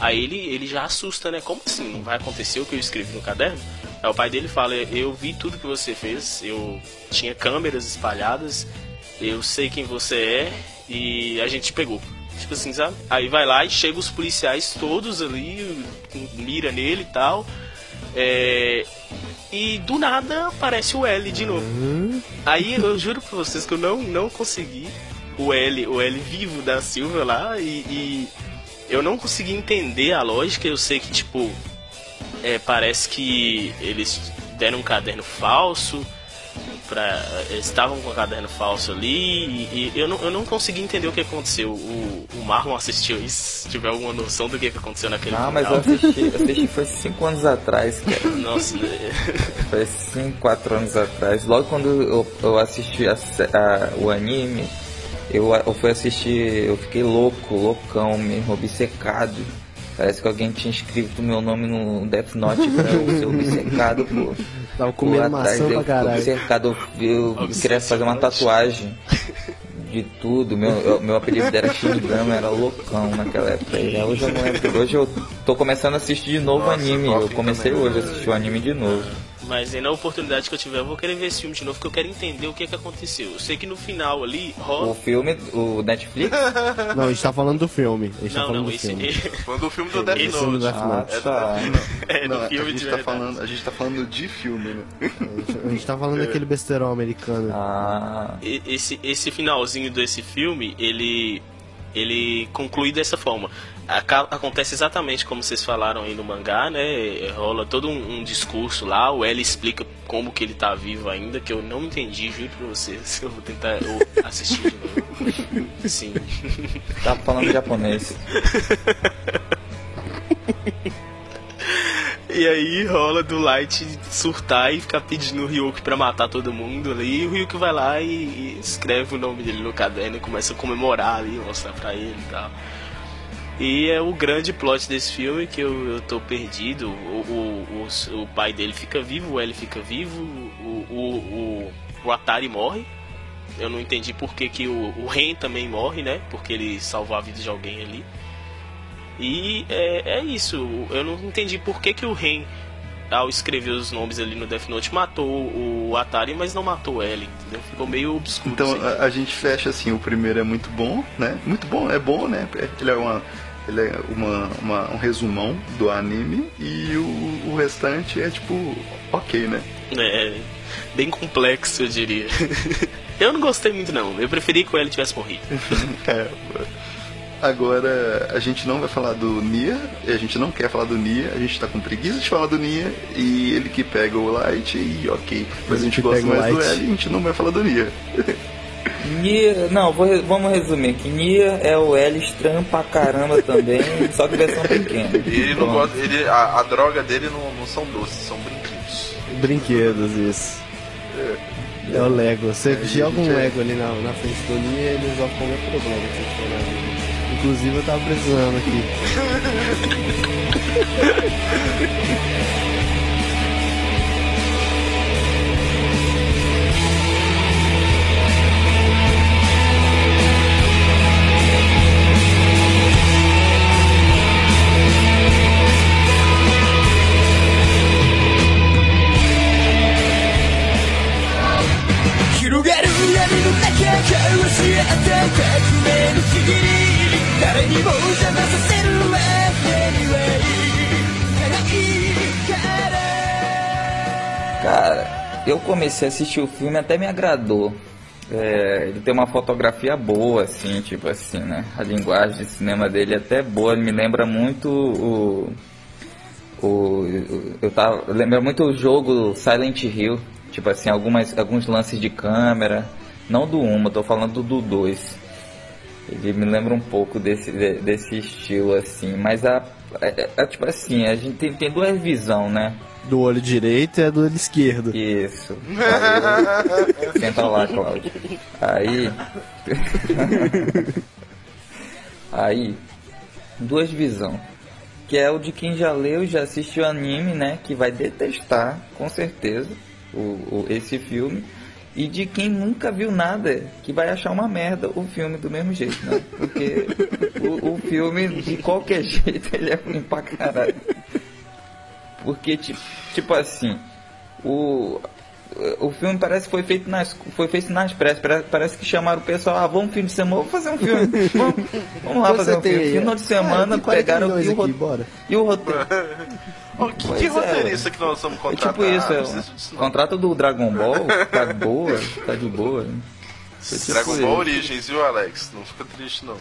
Aí ele, ele já assusta, né? Como assim? Não vai acontecer o que eu escrevi no caderno? Aí o pai dele fala: Eu vi tudo que você fez, eu tinha câmeras espalhadas, eu sei quem você é e a gente te pegou. Tipo assim, sabe? Aí vai lá e chega os policiais todos ali, mira nele e tal. É, E do nada aparece o L de novo. Aí eu juro pra vocês que eu não, não consegui o L, o L vivo da Silva lá e, e eu não consegui entender a lógica. Eu sei que, tipo, é, parece que eles deram um caderno falso pra. Eles estavam com o caderno falso ali e, e eu, não, eu não consegui entender o que aconteceu. O, o Marlon assistiu isso, se tiver alguma noção do que aconteceu naquele Ah, final. mas eu assisti, eu assisti foi 5 anos atrás, cara. Nossa, né? Foi 5, 4 anos atrás. Logo quando eu, eu assisti a a- o anime, eu, eu fui assistir, eu fiquei louco, loucão mesmo, obcecado. Parece que alguém tinha escrito meu nome no Death Note pra eu ser obcecado, pô. Tava comendo atrás maçã eu pra caralho. Obcecado, eu, eu queria fazer uma tatuagem de tudo. Meu, eu- meu apelido era Shinigami, era loucão naquela época. E hoje eu não lembro. Hoje eu tô começando a assistir de novo Nossa, anime. Eu comecei também. hoje a assistir o anime de novo. Mas aí na oportunidade que eu tiver, eu vou querer ver esse filme de novo, porque eu quero entender o que que aconteceu. Eu sei que no final ali O filme, o Netflix. Não, a gente tá falando do filme. A gente tá Não, falando não, do esse. filme. Falando do filme do Death Esse filme do Note. Death Ah, Note. tá. É, no Não, filme a de gente tá verdade. falando, a gente tá falando de filme, né? A gente tá falando daquele besterol americano. Ah, E- esse, esse finalzinho desse filme, ele ele conclui dessa forma. Acontece exatamente como vocês falaram aí no mangá, né? Rola todo um, um discurso lá, o L explica como que ele tá vivo ainda, que eu não entendi, juro pra vocês. Eu vou tentar eu assistir de novo. Sim. tá falando japonês. E aí rola do Light surtar e ficar pedindo o Ryuk pra matar todo mundo ali. E o Ryuk vai lá e, e escreve o nome dele no caderno e começa a comemorar ali, mostrar pra ele e tal. E é o grande plot desse filme que eu, eu tô perdido. O, o, o, o pai dele fica vivo, o L fica vivo, o, o, o, o Atari morre. Eu não entendi por que, que o, o Ren também morre, né? Porque ele salvou a vida de alguém ali. E é, é isso. Eu não entendi por que, que o Ren, ao escrever os nomes ali no Death Note, matou o Atari, mas não matou o L, entendeu? Ficou meio obscuro. Então aí. a, a gente fecha assim, o primeiro é muito bom, né? Muito bom, é bom, né? Ele é uma. Ele é uma, uma- um resumão do anime e o, o restante é tipo, ok, né? É, bem complexo, eu diria. eu não gostei muito, não. Eu preferi que o L tivesse morrido. É, Agora, a gente não vai falar do Nia, a gente não quer falar do Nia, a gente tá com preguiça de falar do Nia, e ele que pega o Light, e ok. Mas a gente gosta mais do Light. L e a gente não vai falar do Nia. Nia, não, vou vamos resumir que Nia é o L estranho pra caramba também, só que versão pequena. Ele não gosta. Ele, a, a droga dele não, não são doces, são brinquedos. Brinquedos, isso. É o Lego. Você É, joga um é- Lego ali na, na frente do Nia e ele resolve qualquer problema que você vida. Inclusive eu tava precisando aqui. Cara, eu comecei a assistir o filme até me agradou. É, ele tem uma fotografia boa, assim, tipo assim, né? A linguagem de cinema dele é até boa, ele me lembra muito o, o- eu tava. Lembra muito o jogo Silent Hill. Tipo assim, algumas, alguns lances de câmera. Não do 1, eu tô falando do 2. Ele me lembra um pouco desse, de- desse estilo, assim. Mas a. É, é- é tipo assim, a gente tem, tem duas visões, né? Do olho direito e do olho esquerdo. Isso. Aí, senta lá, Cláudio. Aí. Aí. Duas visões. Que é o de quem já leu e já assistiu anime, né? Que vai detestar, com certeza, o, o- esse filme. E de quem nunca viu nada, que vai achar uma merda o filme do mesmo jeito, né? Porque o, o filme, de qualquer jeito, ele é ruim pra caralho. Porque, tipo, tipo assim, o, o filme parece que foi feito nas, foi feito nas pressas. Parece, que chamaram o pessoal, ah, vamos fim de semana, vamos fazer um filme. Vamos, vamos lá Quanto fazer você um filme. Final de Ah, semana, 40 pegaram e o, aqui, e o roteiro. Que, Pois que é, roteirista que nós estamos É contratando? tipo isso, é disso, contrato do Dragon Ball, tá de boa, tá de boa. Foi tipo Dragon. Ball Origins, viu, Alex? Não fica triste, não.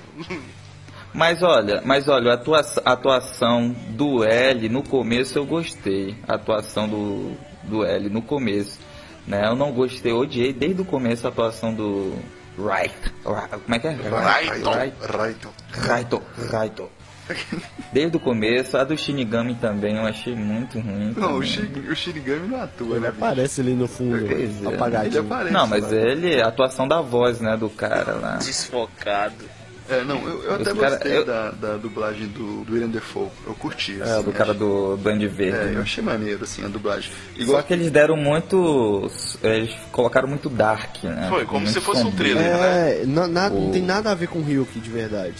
Mas olha, mas olha, a atua- a atuação do L no começo eu gostei. A atuação do, do L no começo. Né? Eu não gostei, eu odiei desde o começo a atuação do Right. Como é que é? Raito. Raito. Raito. Raito. Desde o começo, a do Shinigami também eu achei muito ruim. Não, o. Shin- o Shinigami não atua, Ele né? aparece ali no fundo, Pois é. Ele apagadinho. aparece. Não, mas lá. ele, a atuação da voz, né, do cara lá. Desfocado. É, não, eu, eu até cara- gostei eu- da, da dublagem do, do William Defoe. Eu curti. É, assim, do cara achei- do Duende Verde. É, eu né? achei maneiro, assim, a dublagem. Só Igual que eles deram muito. Eles colocaram muito dark, né? Foi, como Muito se fosse um sombrio. thriller. É, na- na- não O- tem nada a ver com o Ryuk de verdade.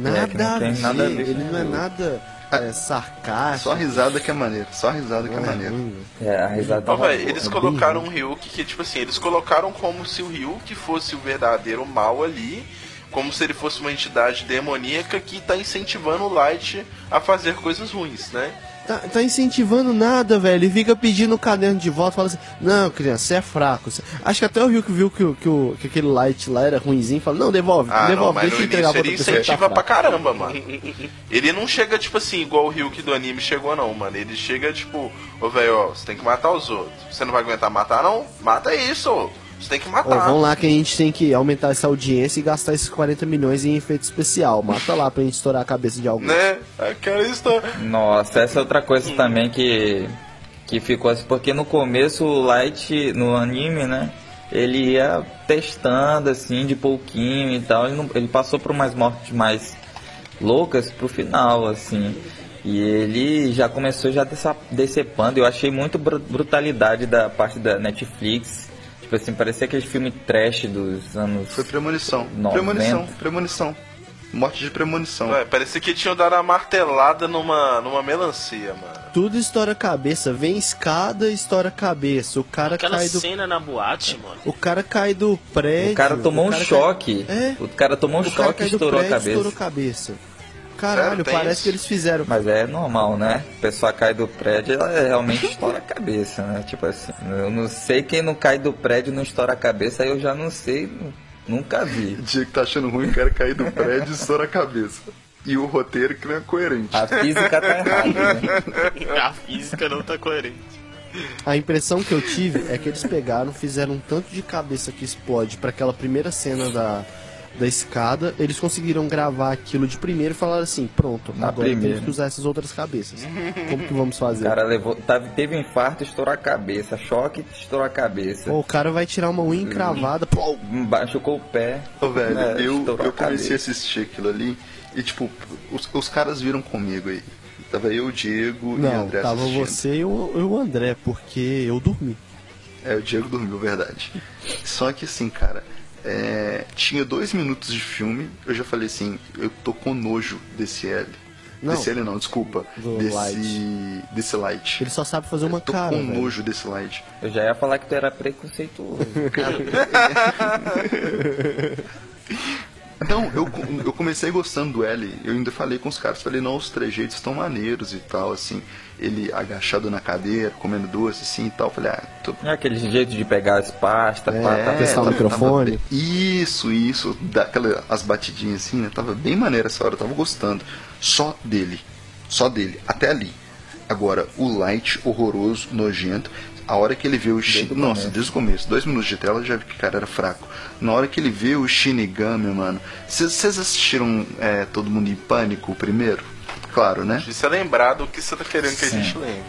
Nada, É, não a, tem ver. nada a ver Ele o não é nada é, sarcástico. Só a risada que é maneiro. Só a risada que é é maneiro. É, a risada véi, boa. eles é colocaram bem um Ryuk que, tipo assim, eles colocaram como se o Ryuk fosse o verdadeiro mal ali, como se ele fosse uma entidade demoníaca que tá incentivando o Light a fazer coisas ruins, né? Tá, tá incentivando nada, velho. Ele fica pedindo o caderno de volta, fala assim: Não, criança, você é fraco. Você- Acho que até o viu que, o- que, o- que aquele light lá era ruimzinho fala: Não, devolve, Ah, não, devolve, mas deixa eu entregar pra ele outra pessoa. que incentiva tá pra fraco." caramba, mano. Ele não chega, tipo assim, igual o Ryuk do anime chegou, não, mano. Ele chega, tipo, ô, velho, ó, você tem que matar os outros. Você não vai aguentar matar, não? Mata isso, ô. Você tem que Ó, matar. vamos lá que a gente tem que aumentar essa audiência e gastar esses 40 milhões em efeito especial. Mata lá pra gente estourar a cabeça de alguém. Né? Quero isso. Nossa, essa é outra coisa também que, que ficou assim, porque no começo o Light, no anime, né? Ele ia testando assim, de pouquinho e tal. Ele, não- ele passou por umas mortes mais loucas pro final, assim. E ele já começou já decepando. Eu achei muito bru- brutalidade da parte da Netflix. Tipo assim, parecia aquele filme trash dos anos. Foi premonição. 90. Premonição, premonição. Morte de premonição. Ué, parecia que tinham dado uma martelada numa, numa melancia, mano. Tudo estoura a cabeça. Vem escada, estoura a cabeça. O cara Aquela cai do. cena na boate, mano. O cara cai do prédio. O cara tomou um cara choque. Cai... É. O cara tomou um o choque e estourou a prédio, cabeça. estourou a cabeça. Caralho, tem parece isso? que eles fizeram. Mas é normal, né? A pessoa cai do prédio, ela realmente estoura a cabeça, né? Tipo assim, eu não sei quem não cai do prédio e não estoura a cabeça, aí eu já não sei, nu- nunca vi. Dia que tá achando ruim, o cara cair do prédio e estoura a cabeça. E o roteiro que não é coerente. A física tá errada, né? A física não tá coerente. A impressão que eu tive é que eles pegaram, fizeram um tanto de cabeça que explode pra aquela primeira cena da, da escada. Eles conseguiram gravar aquilo de primeiro e falaram assim: pronto, Na agora primeira. temos que usar essas outras cabeças. Como que vamos O fazer? cara levou, tava, teve um infarto, estourou a cabeça, choque, estourou a cabeça. Pô, o cara vai tirar uma unha encravada. Pô, Machucou o pé. Ô, velho, é, eu, eu comecei a assistir aquilo ali e, tipo, os, os caras viram comigo aí. Tava eu, o Diego e o não, André tava assistindo. você e o, e o André, porque eu dormi. É, o Diego dormiu, verdade. Só que assim, cara, é, tinha dois minutos de filme, eu já falei assim, eu tô com nojo desse L. Não. Desse L não, desculpa. Do desse light. desse light. Ele só sabe fazer uma eu tô cara. com velho. nojo desse light. Eu já ia falar que tu era preconceituoso. Não, eu, eu comecei gostando do L. Eu ainda falei com os caras, falei, não, os trejeitos estão maneiros e tal, assim. Ele agachado na cadeira, comendo doce, assim e tal. Falei, ah, tô É aquele jeito de pegar as pastas, É, pá, tá testar o microfone. tava isso, isso. Daquela, as batidinhas assim, né? Tava bem maneira essa hora, eu tava gostando. Só dele. Só dele. Até ali. Agora, o light horroroso, nojento. A hora que ele vê o Shin... Nossa, desde o começo. Dois minutos de tela eu já vi que o cara era fraco. Na hora que ele vê o Shinigami, mano. Vocês assistiram é, Todo Mundo em Pânico o primeiro? Claro, né? Isso é lembrar do que você tá querendo que a Sim. gente lembre.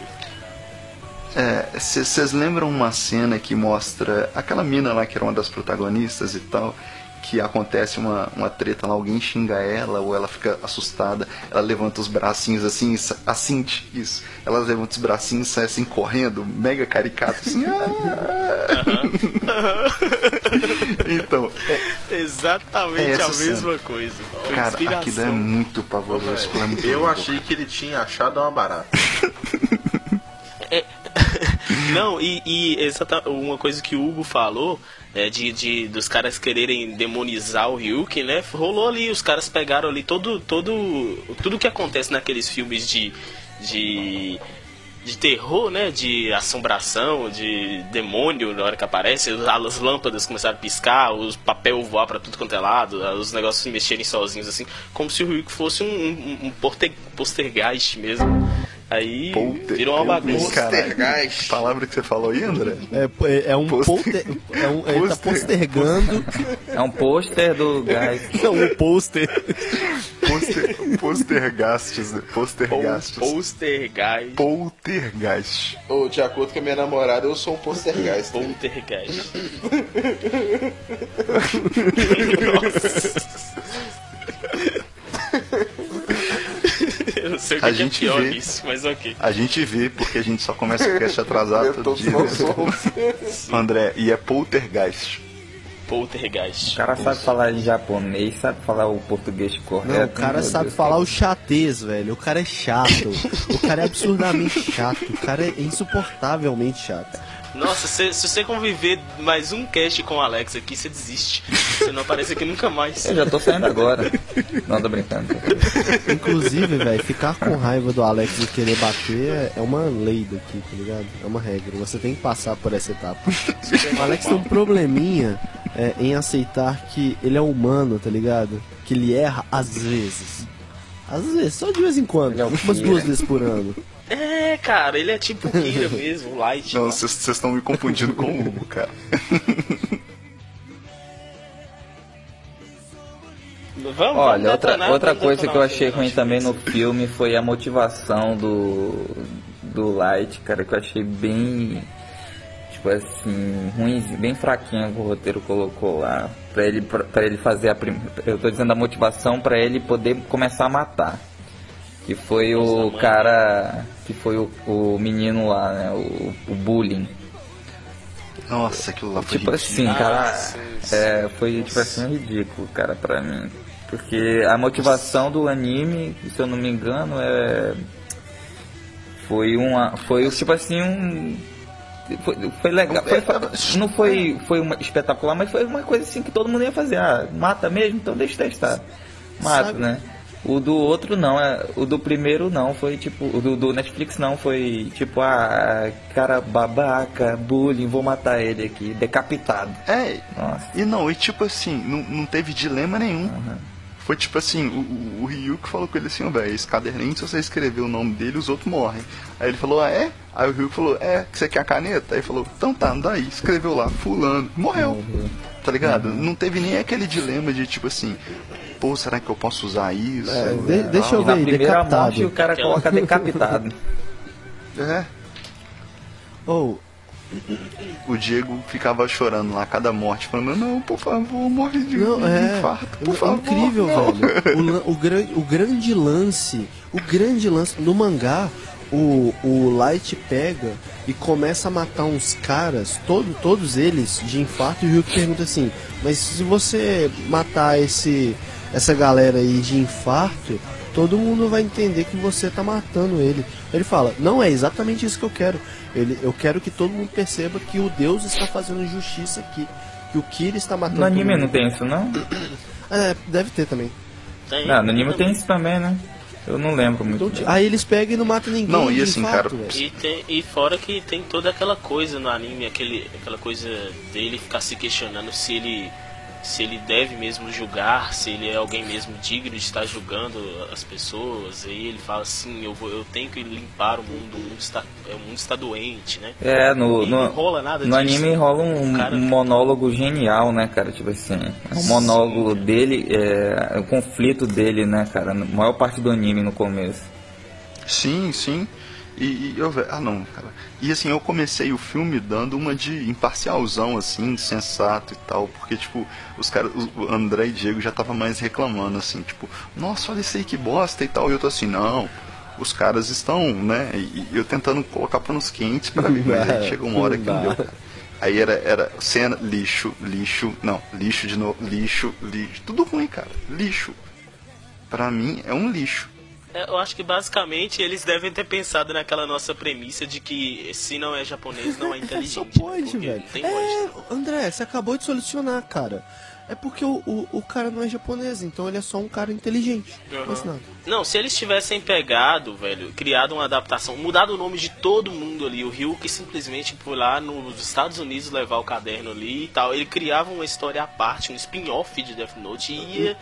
Vocês lembram uma cena que mostra aquela mina lá que era uma das protagonistas e tal, que acontece uma, uma treta lá, alguém xinga ela ou ela fica assustada, ela levanta os bracinhos assim, e assim, isso, ela levanta os bracinhos e sai assim correndo, mega caricato, assim. "Ah!" então, Exatamente É a mesma coisa. Foi cara, inspiração. aquilo é muito pavoroso, é muito Eu louco. achei que ele tinha achado uma barata. Não, e, e exata- uma coisa que o Hugo falou, é, de, de dos caras quererem demonizar o Ryuk, né? Rolou ali, os caras pegaram ali todo, todo, tudo que acontece naqueles filmes de, de, de terror, né? De assombração, de demônio na hora que aparece, as lâmpadas começaram a piscar, os papel voar pra tudo quanto é lado, os negócios se mexerem sozinhos assim, como se o Ryuk fosse um, um, um porte- postergeist mesmo. Aí Polter- virou uma bagunça. Poltergeist. Palavra que você falou aí, André? É, é, é um Poster- polter, é um, ele tá Poster- postergando. É um pôster do gás. Não, um pôster. Poster, postergastes, né? Postergastes. Poltergeist. Poltergeist. Ô, de acordo com a minha namorada, eu sou um Poltergeist. Poltergeist. Eu sei o que, A que é gente pior vê. nisso, mas ok. A gente vê porque a gente só começa o cast atrasado todo dia. André, e é poltergeist. Poltergeist. O cara sabe falar em japonês, sabe falar o português correto. Não, o cara meu sabe Deus. falar o chatez, velho. O cara é chato. O cara é absurdamente chato. O cara é insuportavelmente chato. Nossa, se, se você conviver mais um cast com o Alex aqui, você desiste. Você não aparece aqui nunca mais. Eu já tô saindo agora. Não, tô brincando. Inclusive, velho, ficar com raiva do Alex e querer bater é- uma lei daqui, tá ligado? É uma regra. Você tem que passar por essa etapa. O Alex tem um probleminha é, em aceitar que ele é humano, tá ligado? Que ele erra às vezes. Às vezes, só de vez em quando. É umas duas vezes por ano. É, cara, ele é tipo o Kira mesmo, o Light. Não, vocês vocês estão me confundindo com o Hugo, cara. Vamos, vamos Olha, outra, detonar, outra coisa que eu achei ruim também no filme foi a motivação do, do Light, cara, que eu achei bem, tipo assim, ruim, bem fraquinho que o roteiro colocou lá. Pra ele, pra, pra ele fazer a primeira. Eu tô dizendo a motivação pra ele poder começar a matar. Que foi o cara. Que foi o, o menino lá, né? O, o bullying. Nossa, aquilo lá foi Tipo ridículo. assim, cara, Nossa, é, foi tipo assim ridículo, cara, pra mim. Porque a motivação do anime, se eu não me engano, é foi uma, foi tipo assim um foi, foi legal, foi- foi- não foi foi uma espetacular, mas foi uma coisa assim que todo mundo ia fazer. Ah, mata mesmo, então deixa eu testar. Mata, Sabe- né? O do outro não, é, o do primeiro não, foi tipo, o do, do Netflix não, foi tipo, ah, cara babaca, bullying, vou matar ele aqui, decapitado. É, Nossa. e não, e tipo assim, não, não teve dilema nenhum. Foi tipo assim, o, o, que falou com ele assim, velho, esse caderninho, se você escrever o nome dele, os outros morrem. Aí ele falou, ah, é? Aí o Ryu falou, é, que você quer a caneta? Aí ele falou, então tá, daí, escreveu lá, fulano, morreu. Tá ligado? Não teve nem aquele dilema de tipo assim, pô, será que eu posso usar isso? É, de- deixa eu E na ver, primeira morte decapitado. o cara coloca decapitado. É, Ou, o Diego ficava chorando lá a cada morte, falando, não, por favor, morre de, Não, de é. infarto, por é favor. incrível, não." velho. O, o, gran- o grande lance, o grande lance no mangá, o, o Light pega e começa a matar uns caras, todo, todos eles de infarto, e o Ryuk pergunta assim, mas se você matar esse essa galera aí de infarto, todo mundo vai entender que você tá matando ele. Ele fala, não é exatamente isso que eu quero. Ele, eu quero que todo mundo perceba que o Deus está fazendo justiça aqui. Que o Kira está matando No anime não tem isso não? É, deve ter também. Tem, Não, no anime tem isso também, né? Eu não lembro muito. Então, bem. aí eles pegam e não matam ninguém. Não, e assim, infarto, cara. E, tem, e fora que tem toda aquela coisa no anime, aquele, aquela coisa dele ficar se questionando se ele se ele deve mesmo julgar, se ele é alguém mesmo digno de estar julgando as pessoas. Aí ele fala assim, eu vou, eu tenho que limpar o mundo, o mundo está, é, o mundo está doente, né? É, no, E no, não rola nada no disso. anime rola um, cara- um monólogo genial, né, cara? Tipo assim, é um monólogo dele, é, o conflito dele, né, cara? Na maior parte do anime no começo. Sim, sim. E, e eu ah não, cara. E assim, eu comecei o filme dando uma de imparcialzão assim, sensato e tal, porque tipo, os caras, o André e Diego já tava mais reclamando assim, tipo, nossa, olha isso aí que bosta e tal. E eu tô assim, não. Os caras estão, né? E, eu tentando colocar panos quentes pra ver, mas aí chegou uma hora que não deu. Aí era, era cena, lixo, lixo, não, lixo de novo, lixo, lixo, tudo ruim, cara, lixo. Pra mim é um lixo. É, Eu acho que basicamente eles devem ter pensado naquela nossa premissa de que se não é japonês, não é inteligente. Só né? pode, Porque velho. É, lógica. André, você acabou de solucionar, cara. É porque o, o, o cara não é japonês, então ele é só um cara inteligente. Uhum. Mais. Não, se eles tivessem pegado, velho, criado uma adaptação, mudado o nome de todo mundo ali, o Rio que simplesmente foi lá nos Estados Unidos levar o caderno ali e tal, ele criava uma história à parte, um spin-off de Death Note e ia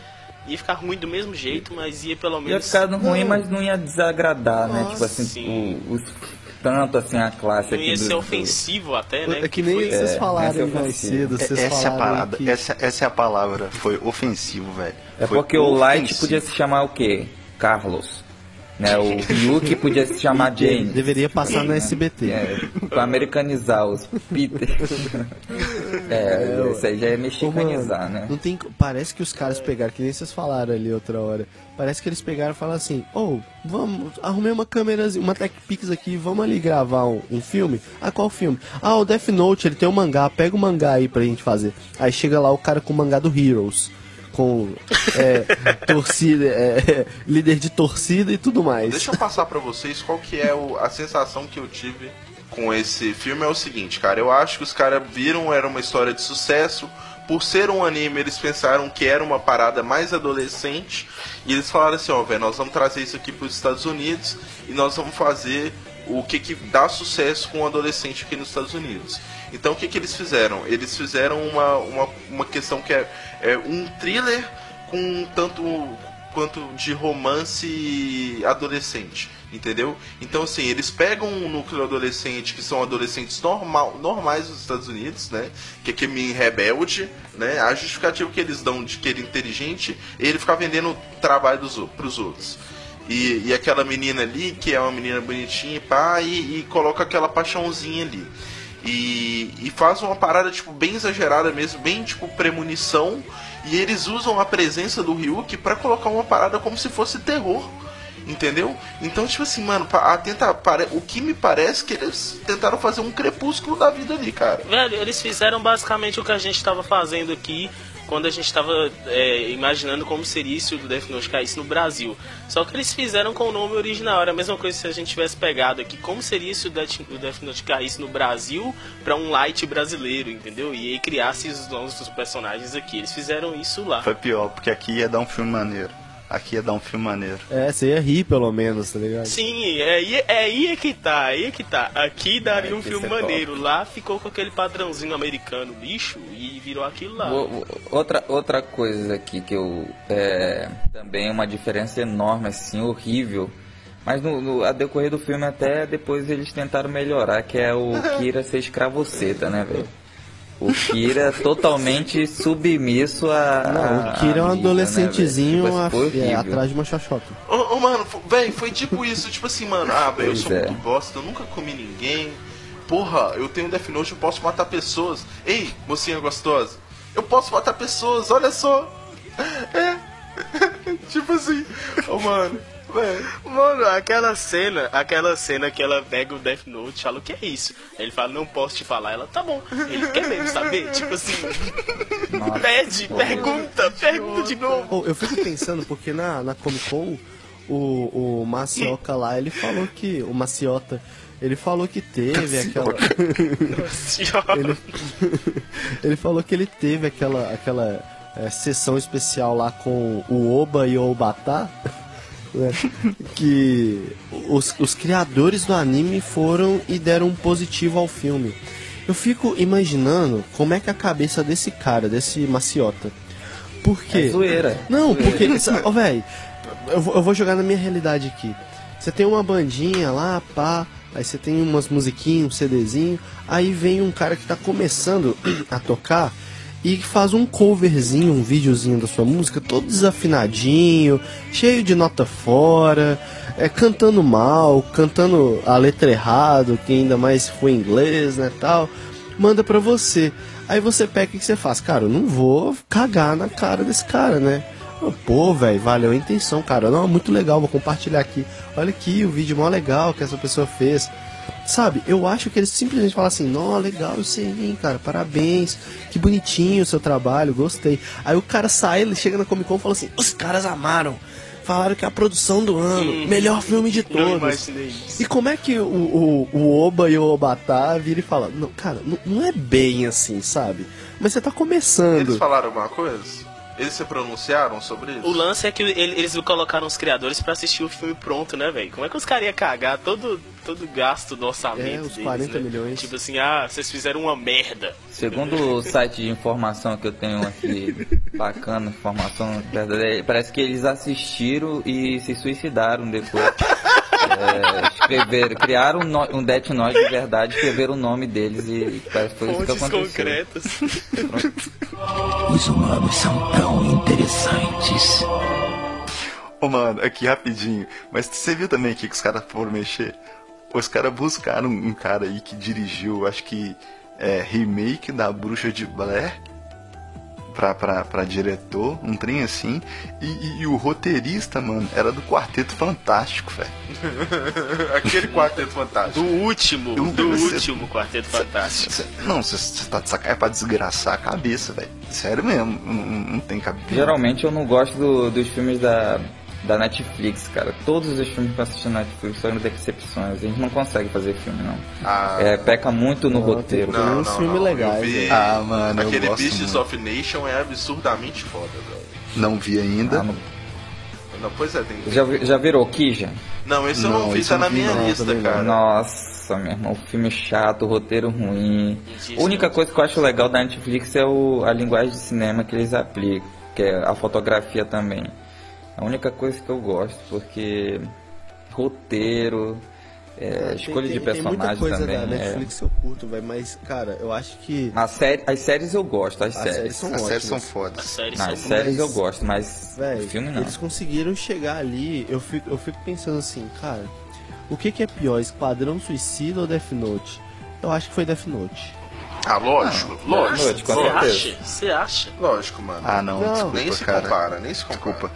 Ia ficar ruim do mesmo jeito, mas ia pelo Ia menos. ficar ruim, Não. mas não ia desagradar, né? Tipo assim, Sim. o- os, tanto assim a classe Não ia do- ser do- ofensivo até, né? É que nem foi- vocês É, falaram é mais ofensiva. cedo. Vocês essa é a parada, que- essa, essa é a palavra. Foi ofensivo, velho. É Foi porque o Light ofensivo. podia se chamar o quê? Carlos. Né? O Yuki podia se chamar James. Deveria passar na SBT. É, pra americanizar os Peter. é, isso aí já é Ô, mexicanizar, mano, né? Não tem, parece que os caras pegaram, que nem vocês falaram ali outra hora. Parece que eles pegaram e falaram assim: Ô, vamos, arrumei uma câmera, uma Tech Pix aqui, vamos ali gravar um, um filme. Ah, qual filme? Ah, o Death Note, ele tem um mangá, pega o mangá aí pra gente fazer. Aí chega lá o cara com o mangá do Heroes. Com é, torcida, é, líder de torcida e tudo mais. Deixa eu passar pra vocês qual que é o- a sensação que eu tive com esse filme. É o seguinte, cara. Eu acho que os caras viram era uma história de sucesso. Por ser um anime, eles pensaram que era uma parada mais adolescente. E eles falaram assim, ó, velho, nós vamos trazer isso aqui pros Estados Unidos e nós vamos fazer o que, que dá sucesso com um adolescente aqui nos Estados Unidos. Então o que, que eles fizeram? Eles fizeram uma, uma, uma questão que é, é um thriller com tanto quanto de romance adolescente, entendeu? Então assim, eles pegam um núcleo adolescente que são adolescentes normal, normais dos Estados Unidos, né? Que é que menino rebelde, né? A justificativa que eles dão de que ele é inteligente, ele ficar vendendo trabalho dos, pros outros. E, e aquela menina ali, que é uma menina bonitinha e pá, e, e coloca aquela paixãozinha ali. E, e faz uma parada, tipo, bem exagerada mesmo, bem, tipo, premonição. E eles usam a presença do Ryuki pra colocar uma parada como se fosse terror. Entendeu? Então, tipo assim, mano, a pare- o que me parece que eles tentaram fazer um crepúsculo da vida ali, cara. Velho, eles fizeram basicamente o que a gente tava fazendo aqui quando a gente tava é, imaginando como seria se o Death Note caísse no Brasil. Só que eles fizeram com o nome original. Era a mesma coisa se a gente tivesse pegado aqui como seria se o Death, o Death Note caísse no Brasil pra um light brasileiro, entendeu? E aí criasse os nomes dos personagens aqui. Eles fizeram isso lá. Foi pior, porque aqui ia dar um filme maneiro. Aqui ia dar um filme maneiro. É, você ia rir pelo menos, tá ligado? Sim, é aí, é aí é que tá, aí é que tá. Aqui daria É, um filme é maneiro. Lá ficou com aquele padrãozinho americano lixo e virou aquilo lá. O- Outra, outra coisa aqui que eu. É, também uma diferença enorme, assim, horrível. Mas no, no- a decorrer do filme até depois eles tentaram melhorar, que é o Kira ser escravoceta, né, velho? O Kira totalmente submisso a. Não, o Kira é um mídia, adolescentezinho né, velho? a- Tipo, é, horrível. atrás de uma xoxota. Ô, ô, mano, véi, foi tipo isso, tipo assim, mano, ah, velho, eu sou é. muito bosta, eu nunca comi ninguém. Porra, eu tenho Death Note, eu posso matar pessoas. Ei, mocinha gostosa, eu posso matar pessoas, olha só. É. tipo assim, ô, mano, Mano, aquela cena, aquela cena que ela pega o Death Note, fala o que é isso? Aí ele fala, não posso te falar. Ela, tá bom. Ele quer mesmo saber? Tipo assim, Nossa. pede, pergunta, pergunta de novo. Oh, eu fico pensando, porque na, na Comic Con, o, o Macioca lá, ele falou que. O Maciota, ele falou que teve aquela. ele, ele falou que ele teve aquela, aquela é, sessão especial lá com o Oba e o Obatá. Né, que os, os criadores do anime foram e deram um positivo ao filme. Eu fico imaginando como é que a cabeça desse cara, desse maciota. Por quê? É zoeira. Não, porque. Ô, velho, eu, eu vou jogar na minha realidade aqui. Você tem uma bandinha lá, pá. Aí você tem umas musiquinhas, um CDzinho. Aí vem um cara que tá começando a tocar e faz um coverzinho, um videozinho da sua música, todo desafinadinho, cheio de nota fora, é, cantando mal, cantando a letra errado, que ainda mais for em inglês, né, tal. Manda pra você. Aí você pega o que você faz? Cara, eu não vou cagar na cara desse cara, né? Pô, velho, valeu a intenção, cara. Não, muito legal, vou compartilhar aqui. Olha aqui o vídeo mó legal que essa pessoa fez. Sabe, eu acho que eles simplesmente falam assim, não, legal isso aí, hein, cara, parabéns, que bonitinho o seu trabalho, gostei. Aí o cara sai, ele chega na Comic Con e fala assim, os caras amaram, falaram que é a produção do ano, melhor filme de Hum. Todos. E como é que o, o, o Oba e o Obatá viram e falam, não, cara, não, não é bem assim, sabe? Mas você tá começando. Eles falaram alguma coisa? Eles se pronunciaram sobre isso? O lance é que ele- eles colocaram os criadores pra assistir o filme pronto, né, velho? Como é que os caras iam cagar todo, todo o gasto do orçamento É, os deles, 40 né? milhões. Tipo assim, ah, vocês fizeram uma merda. Segundo o site de informação que eu tenho aqui Bacana, informação verdadeira. Parece que eles assistiram e se suicidaram depois. É, escreveram, criaram um, no, um Death Note de verdade, escreveram o nome deles e parece que foi isso que aconteceu. concretas. Os humanos são tão interessantes. Ô, mano, aqui rapidinho. Mas você viu também aqui que os caras foram mexer? Os caras buscaram um cara aí que dirigiu, acho que é, remake da Bruxa de Blair pra, pra, pra diretor, um trem assim. E, e- e o roteirista, mano, era do Quarteto Fantástico, velho. Aquele quarteto fantástico. Do último, Eu- do você- último Quarteto Fantástico. Cê- Não, você tá de sacanagem, é pra desgraçar a cabeça, velho. Sério mesmo, não, não- não tem cabeça. Geralmente eu não gosto do- dos filmes da, da Netflix, cara. Todos os filmes que eu assisti na Netflix são decepções. A gente não consegue fazer filme, não. Ah, É, peca muito no Não, roteiro. tem- uns filmes legais, velho. Ah, mano, eu Aquele gosto Beasts muito. of Nation é absurdamente foda, velho. Não vi ainda. Ah, não- Não, pois é, tem. já, vi- já virou Kija? Não, esse eu não Não, vi, tá na vi, minha não, lista, cara. Nossa, meu irmão, filme chato, roteiro ruim. A única coisa que eu acho legal da Netflix é o, a linguagem de cinema que eles aplicam, que é a fotografia também. A única coisa que eu gosto, porque roteiro, é, Tem- escolha tem- de Tem muita personagem coisa também. da é. Netflix que eu curto, velho, mas, cara, eu acho que A série, as séries eu gosto, as, as séries. séries são As séries são ótimas. As fodas. séries Não, são as séries eu gosto, mas Véi, o filme não. eles conseguiram chegar ali, eu fico, eu fico pensando assim, cara, o que, que é pior, Esquadrão Suicida ou Death Note? Eu acho que foi Death Note. Ah, lógico, Não, lógico. Você acha? Você acha? lógico, mano. Ah, não, Não, desculpa, nem se cara. compara, nem se compara. Desculpa.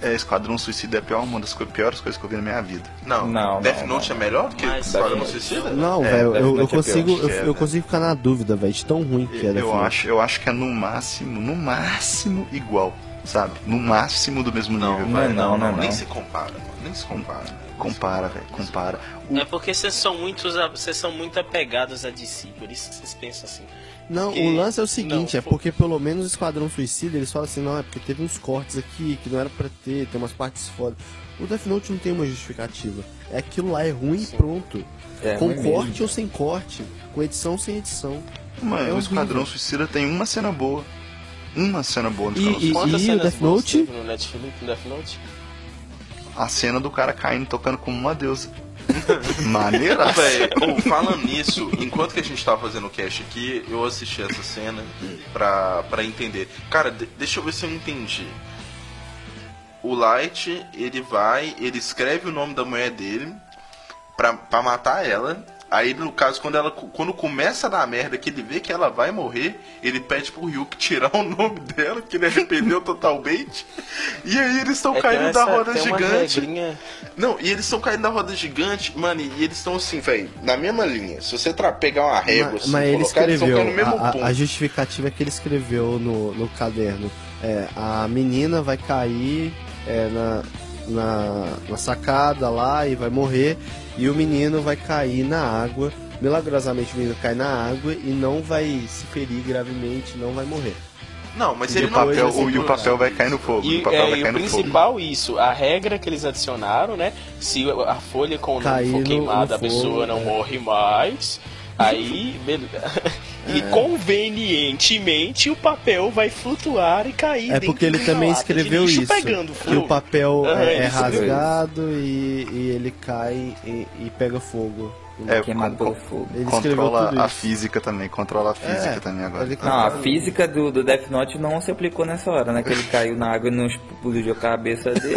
É, Esquadrão Suicida é pior, uma das co- piores coisas que eu vi na minha vida. Não, Não, Death não, Note não. é melhor do que Mas- Esquadrão Death Suicida? Não, É, velho, eu, eu é consigo, pior, eu, é, eu velho. consigo ficar na dúvida, velho, de tão ruim que é Death Eu Note. acho, eu acho que é no máximo, no máximo igual, sabe? No máximo do mesmo Não, nível. Não, vai, não, não, nem não. se compara, mano. Nem se compara. Compara, velho, compara. O- É porque vocês são muitos, vocês são muito apegados a DC, por isso que vocês pensam assim. Não, Porque- o lance é o seguinte, não, é porque pelo menos o Esquadrão Suicida, eles falam assim, não, é porque teve uns cortes aqui que não era pra ter, tem umas partes foda. O Death Note não tem uma justificativa. É aquilo lá, é ruim e pronto. É com corte mesmo. ou sem corte, com edição ou sem edição. Mano, é o horrível. Esquadrão Suicida tem uma cena boa. Uma cena boa no E- Esquadrão e- Suicida. Quantas o Death Note? no Netflix, no Death Note? A cena do cara caindo tocando como uma deusa. Maneira. Ô, falando nisso, enquanto que a gente tava fazendo o cast aqui, eu assisti essa cena pra, pra entender. Cara, de- deixa eu ver se eu entendi. O Light, ele vai, ele escreve o nome da mulher dele pra, pra matar ela. Aí, no caso, quando ela quando começa a dar merda, que ele vê que ela vai morrer, ele pede pro Ryuk tirar o nome dela, que ele arrependeu totalmente. E aí eles estão É, caindo tem da essa- roda gigante. Não, e eles estão caindo da roda gigante, mano, e eles estão assim, velho, na mesma linha. Se você pegar uma régua, mas assim, mas ele colocar, eles estão escreveu, caindo no mesmo a, a- ponto. a justificativa é que ele escreveu no, no caderno. É, a menina vai cair é, na, na, na sacada lá e vai morrer, e o menino vai cair na água. Milagrosamente o menino cai na água e não vai se ferir gravemente, não vai morrer. Não, mas E ele o não papel, assim, o, e o papel vai cair no fogo. E, o papel é, vai e cair o no fogo. principal isso, a regra que eles adicionaram, né? Se a folha com o nome for queimada, a pessoa fogo, não é. morre mais. Aí, beleza. E É. convenientemente o papel vai flutuar e cair É porque ele também escreveu isso. pegando Que fogo. o papel Ah, é, é rasgado e, e ele cai e, e pega fogo. É, Queimado con- pelo fogo. Ele controla tudo a isso. física também, controla a física É, também agora. Não, a física do, do Death Note não se aplicou nessa hora, né? Que ele caiu na água e não explodiu a cabeça dele.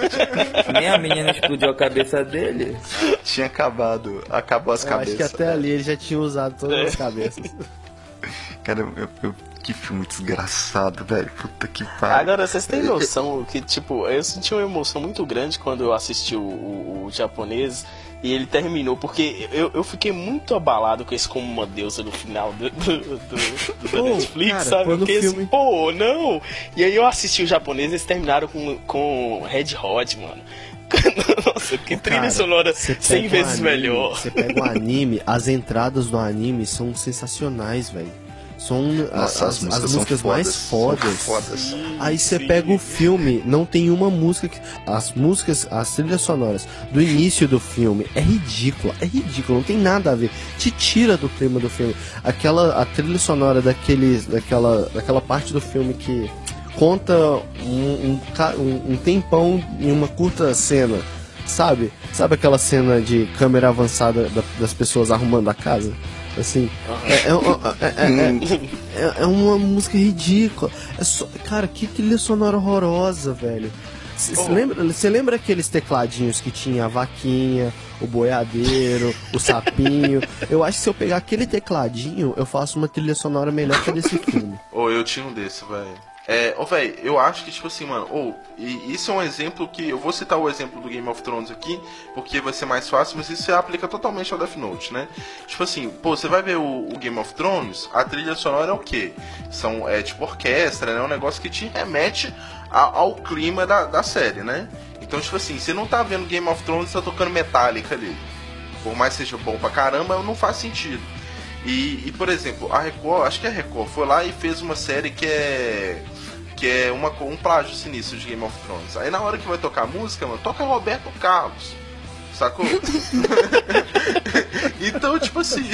Nem a menina explodiu a cabeça dele. Tinha acabado, acabou as Eu acho cabeças. que até ali ele já tinha usado todas as cabeças. Cara, eu, eu- que filme desgraçado, velho. Puta que pariu. Agora, vocês têm noção que, tipo, eu senti uma emoção muito grande quando eu assisti o, o- o japonês e ele terminou, porque eu, eu fiquei muito abalado com esse como uma deusa no final do, do, do- do Pô, Netflix, cara, sabe? o Porque, filme- assim, pô, não! E aí eu assisti o japonês e eles terminaram com, com Red Hot, mano. Nossa, que trilha Cara, sonora você 100 pega um vezes anime, melhor. Você pega um anime, as entradas do anime são sensacionais, velho. São Nossa, as, as músicas, as músicas mais fodas, fodas. Aí você pega o filme, não tem uma música que. As músicas, as trilhas sonoras do início do filme é ridícula, é ridículo, não tem nada a ver. Te tira do clima do filme. Aquela a trilha sonora daqueles, daquela, daquela parte do filme que conta um, um, um- tempão em uma curta cena. Sabe? Sabe aquela cena de câmera avançada da- das pessoas arrumando a casa? Assim, é, é, é- é- é- é uma música ridícula. É só, cara, que trilha sonora horrorosa, velho. Você lembra, cê lembra aqueles tecladinhos que tinha a vaquinha, o boiadeiro, o sapinho? Eu acho que se eu pegar aquele tecladinho, eu faço uma trilha sonora melhor que a desse filme. Ou eu tinha um desse, velho. É, ô, velho, eu acho que, tipo assim, mano, ou, e isso é um exemplo que. Eu vou citar o exemplo do Game of Thrones aqui, porque vai ser mais fácil, mas isso se aplica totalmente ao Death Note, né? Tipo assim, pô, você vai ver o, o Game of Thrones, a trilha sonora é o quê? São, é tipo orquestra, né? É um negócio que te remete a- ao clima da, da série, né? Então, tipo assim, você não tá vendo Game of Thrones tá tocando Metallica ali. Por mais que seja bom pra caramba, não faz sentido. E, e, por exemplo, a Record, acho que a Record foi lá e fez uma série que é que é uma, um plágio sinistro de Game of Thrones. Aí na hora que vai tocar a música, mano, toca Roberto Carlos. Sacou? então, tipo assim,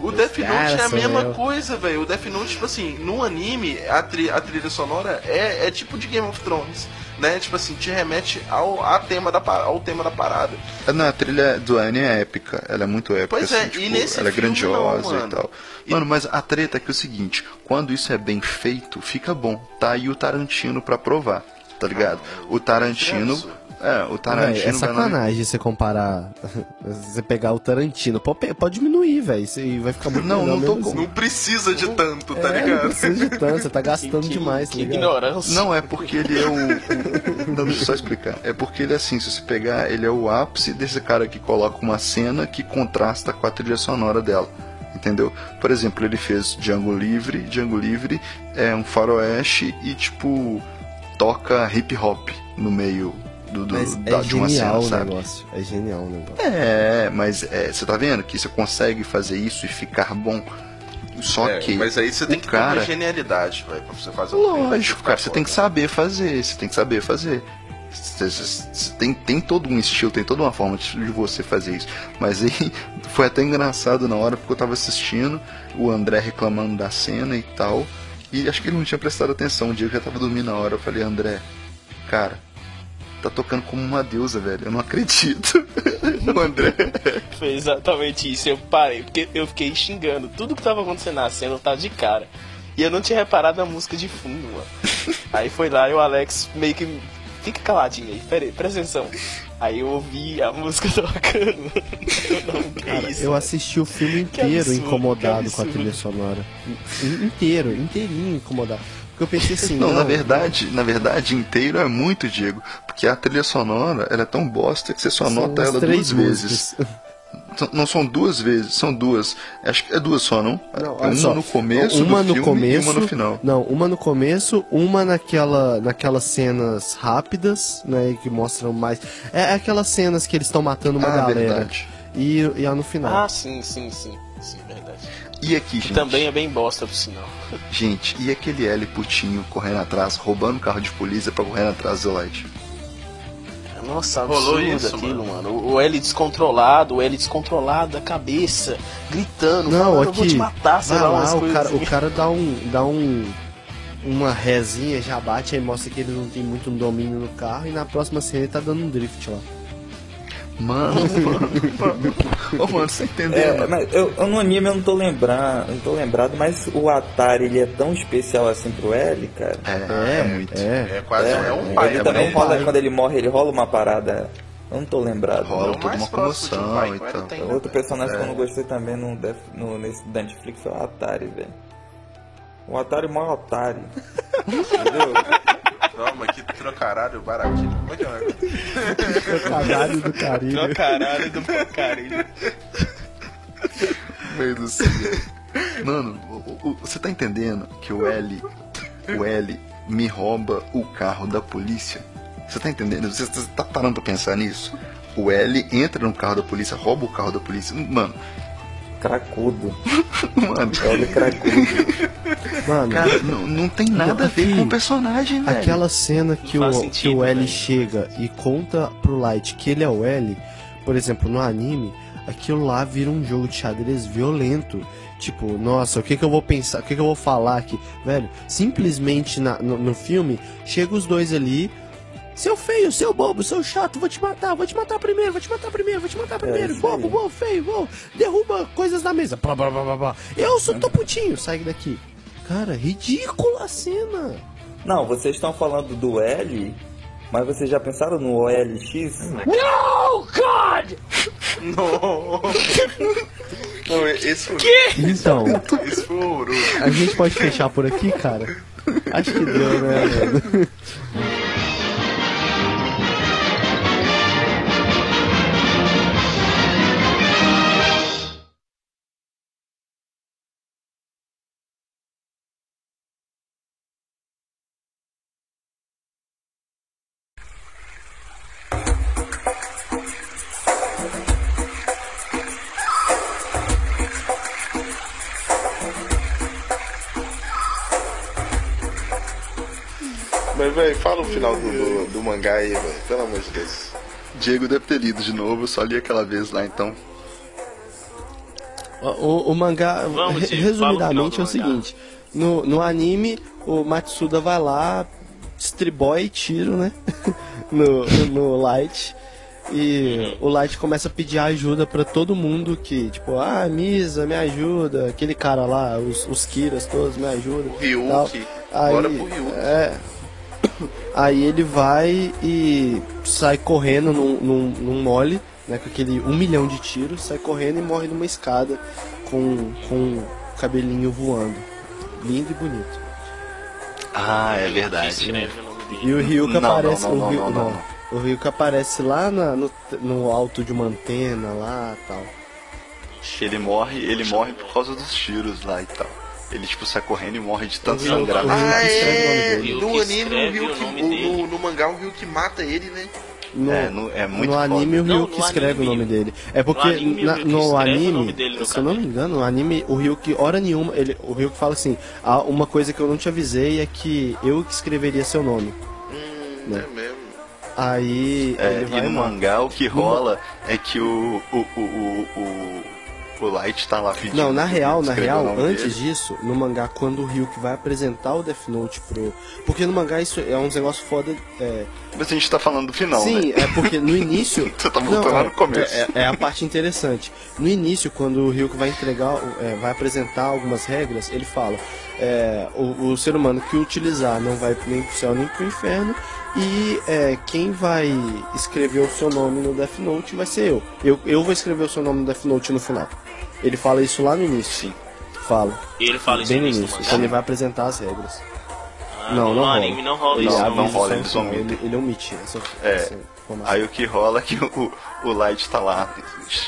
o Death Note é a mesma eu. coisa, velho. O Death Note, tipo assim, no anime, a, tri- a trilha sonora é, é tipo de Game of Thrones. Né? Tipo assim, te remete ao, a tema da, ao tema da parada. Não, a trilha do Annie é épica. Ela é muito épica. Pois é, assim, e tipo, nesse ela é grandiosa não, mano. e tal. E- Mano, mas a treta é que é o seguinte: quando isso é bem feito, fica bom. Tá aí o Tarantino pra provar, tá ligado? O Tarantino. Isso. É, o Tarantino. é lá e- sacanagem você comparar. você pegar o Tarantino. Pode, pode diminuir, velho. Isso aí vai ficar muito Não, não tô assim. Não precisa de tanto, tá É, não ligado? precisa de tanto, você tá gastando Que- demais, tá que ligado? ignorância. Não, é porque ele é o. Não, deixa eu só explicar. É porque ele, assim, se você pegar, ele é o ápice desse cara que coloca uma cena que contrasta com a trilha sonora dela. Entendeu? Por exemplo, ele fez Django Livre. Django Livre é um faroeste e, tipo, toca hip hop no meio do, do- Mas da- é de uma cena, genial o sabe? negócio. É genial o negócio. É, mas é, você tá vendo que você consegue fazer isso e ficar bom. Só É, que. mas aí você tem que cara... ter uma genialidade, velho, pra você fazer Lógico, cara, você tem que saber fazer, você tem que saber fazer. Você- você- você Tem, tem todo um estilo, tem toda uma forma de de você fazer isso. Mas aí foi até engraçado na hora, porque eu tava assistindo, o André reclamando da cena e tal. E acho que ele não tinha prestado atenção. Um dia eu já tava dormindo na hora, eu falei, André, cara, tá tocando como uma deusa, velho. Eu não acredito. o André. Foi exatamente isso. Eu parei, porque eu fiquei xingando. Tudo que tava acontecendo na cena eu tava de cara. E eu não tinha reparado na música de fundo, mano. Aí foi lá e o Alex meio que. Fica caladinho aí, pera aí, presta atenção. Aí eu ouvi a música tocando. Eu não, Cara, isso? eu assisti o filme inteiro absurdo, incomodado com a trilha sonora. In- inteiro, inteirinho incomodado. Porque eu pensei assim, Não, não, na verdade, na verdade, inteiro é muito, Diego. Porque a trilha sonora, ela é tão bosta que você só são anota as ela três duas vezes. músicas. São- Não são duas vezes, são duas. Acho que é duas só, não? Não, é olha uma só, no começo uma do no filme começo, e uma no final. Não, uma no começo, uma naquela, naquelas cenas rápidas, né, que mostram mais. É aquelas cenas que eles estão matando uma ah, galera. verdade. E, e a no final. Ah, sim, sim, sim. Sim, verdade. E aqui, Que gente? também é bem bosta, por sinal. Gente, e aquele L putinho correndo atrás, roubando carro de polícia pra correr atrás do Light? Nossa, Rolou absurdo isso, aquilo, mano. O- O L descontrolado, o L descontrolado da cabeça, gritando, Não, falando, aqui. eu vou te matar, sei lá, lá, o cara, assim. o cara dá um. dá um. Uma rezinha, já bate, aí mostra que ele não tem muito domínio no carro, e na próxima cena ele tá dando um drift lá. Mano, mano, mano. Ô, mano, você entendendo? É, mas eu, eu no anime eu não tô lembrando, não tô lembrado, mas o Atari ele é tão especial assim pro L, cara. É, é, muito. É. É quase é, um pai, ele é também rola, pai. quando ele morre, ele rola uma parada. Eu não tô lembrado. Rola É o toda uma um comoção pai e tal. tem, né, Outro personagem que eu não gostei também no, Def, no nesse Netflix foi o Atari, velho. O Atari maior Atari. Entendeu? Não, mas que trocaralho baratinho. Como é que é o negócio? Caralho do carinho. Do caralho, do meio do céu. Mano, o- o- você tá entendendo que o L, o L me rouba o carro da polícia? Você tá entendendo? Você você tá parando pra pensar nisso? O L entra no carro da polícia, rouba o carro da polícia. Mano, Cracudo. mano, L cracudo. Mano, cara, não, não tem nada a ver com o personagem, velho. aquela cena que o, faz que sentido, o L velho. chega e conta pro Light que ele é o L, por exemplo, no anime, aquilo lá vira um jogo de xadrez violento. Tipo, nossa, o que que eu vou pensar, o que que eu vou falar aqui? Velho, simplesmente na- no, no filme, chega os dois ali, seu feio, seu bobo, seu chato, vou te matar, vou te matar primeiro, vou te matar primeiro, vou te matar primeiro, isso bobo, bobo, feio, bobo, derruba coisas na mesa, blá, blá, blá, blá, blá. Eu sou tô putinho, sai daqui. Cara, ridícula a cena. Não, vocês estão falando do L, mas vocês já pensaram no OLX? Não, esse foi, Então, esse foi horroroso. a gente pode fechar por aqui, cara? Acho que deu, né, final do, do, do mangá aí, velho. Pelo amor de Deus. Diego deve ter lido de novo, eu só li aquela vez lá então. O, o mangá, Vamos, Diego, resumidamente, é o seguinte: no, no anime, o Matsuda vai lá, distribui tiro, né? no, no Light. E o Light começa a pedir ajuda pra todo mundo que, tipo, ah, Misa, me ajuda. Aquele cara lá, os, os Kiras todos me ajudam. O Ryuki. Bora pro Ryuki. É. Aí ele vai e sai correndo num, num, num mole, né? Com aquele um milhão de tiros, sai correndo e morre numa escada com, com o cabelinho voando. Lindo e bonito. Ah, é verdade. dele. E o Ryuka Não, aparece. não, não, o, Ryu- não, não, não. o Ryuka aparece lá na- no, no alto de uma antena lá tal. Ele morre, ele morre por causa dos tiros lá e tal. Ele tipo sai correndo e morre de tanto Ryuki- sangrar. Ah, escreve o nome é! No anime, o dele. no, no mangá, o Ryuki mata ele, né? No, É, no- é muito no anime foda. o Ryuki escreve anime, o nome dele. É porque no anime, na- no anime, dele se eu não me engano, no anime o Ryuki, hora nenhuma, ele, o Ryuki fala assim, ah, uma coisa que eu não te avisei é que eu que escreveria seu nome. Hum, Né? é mesmo. Aí É, ele e vai no mangá o que rola é que o, o, o, o, o, Light tá lá pedindo. Não, na real, na real, antes dele. disso, no mangá, quando o Ryuki vai apresentar o Death Note pro. Porque no mangá isso é um negócio foda. É... Mas a gente tá falando do final, Sim, né? é porque no início. Tu tá voltando lá no começo. É, é- é a parte interessante. No início, quando o Ryuki vai entregar, é, vai apresentar algumas regras, ele fala: é, o, o ser humano que utilizar não vai nem pro céu nem pro inferno. E é, quem vai escrever o seu nome no Death Note vai ser eu. eu. Eu vou escrever o seu nome no Death Note no final. Ele fala isso lá no início. Sim. Fala. E ele fala isso Bem no início. Quando ele vai apresentar as regras. Ah, não, não rola. anime não rola Ele isso. Não, avisa não rola, eles omitem. Ele, ele omite essa, É. essa. Aí o que rola é que o, o Light tá lá,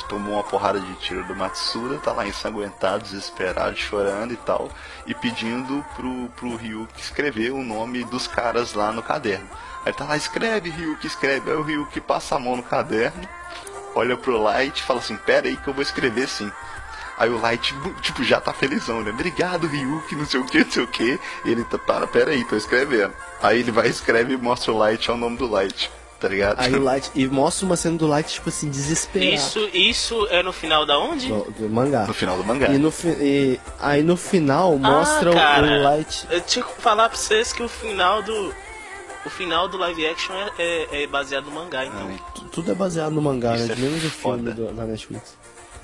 tomou uma porrada de tiro do Matsuda, tá lá ensanguentado, desesperado, chorando e tal, e pedindo pro, pro Ryuki escrever o nome dos caras lá no caderno. Aí tá lá, escreve Ryuki, escreve. Aí o Ryuki passa a mão no caderno, olha pro Light e fala assim, pera aí que eu vou escrever sim. Aí o Light, tipo, já tá felizão, né? Obrigado, Ryuki, não sei o que, não sei o que. E ele tá, para, pera aí, tô escrevendo. Aí ele vai, escreve e mostra o Light, é o nome do Light, tá ligado? Aí o Light. E mostra uma cena do Light, tipo assim, desesperado. Isso, isso é no final da onde? Do, do mangá. No final do mangá. E, no, fi- e aí no final mostra o- cara. o Light. Eu tinha que falar pra vocês que o final do. O final do live action é, é- é baseado no mangá, então. Tu- Tudo é baseado no mangá, Isso né? é Menos o filme do, da Netflix.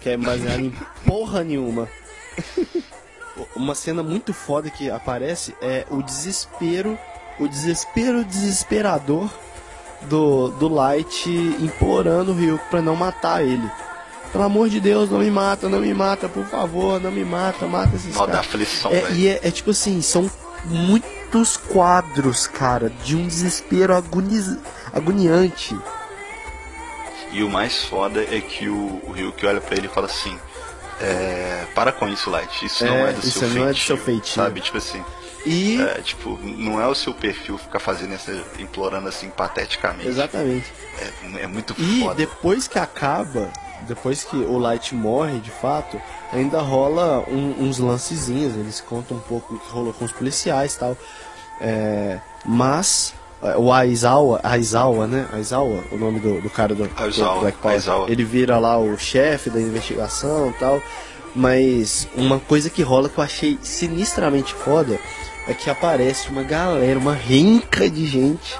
Que é baseado em porra nenhuma. Uma cena muito foda que aparece é o desespero. O desespero desesperador do, do Light implorando o Ryuko pra não matar ele. Pelo amor de Deus, não me mata, não me mata, por favor, não me mata, mata esses Nó da caras. aflição, É, velho. e é, é tipo assim, são muitos quadros, cara, de um desespero agoniz- agoniante. E o mais foda é que o, o Ryuki olha pra ele e fala assim: é, Para com isso, Light. Isso não É, é do isso seu não feitio. é do seu feitio. Sabe? Tipo assim. E. É, tipo, não é o seu perfil ficar fazendo essa. implorando assim pateticamente. Exatamente. É, é muito E foda. depois que acaba, depois que o Light morre de fato, ainda rola um- uns lancezinhos, eles contam um pouco o que rolou com os policiais e tal. É, mas é, o Aizawa, Aizawa, né? Aizawa, o nome do, do cara do, do Aizawa, Black Power, Aizawa. ele vira lá o chefe da investigação e tal. Mas uma coisa que rola que eu achei sinistramente foda é que aparece uma galera, uma renca de gente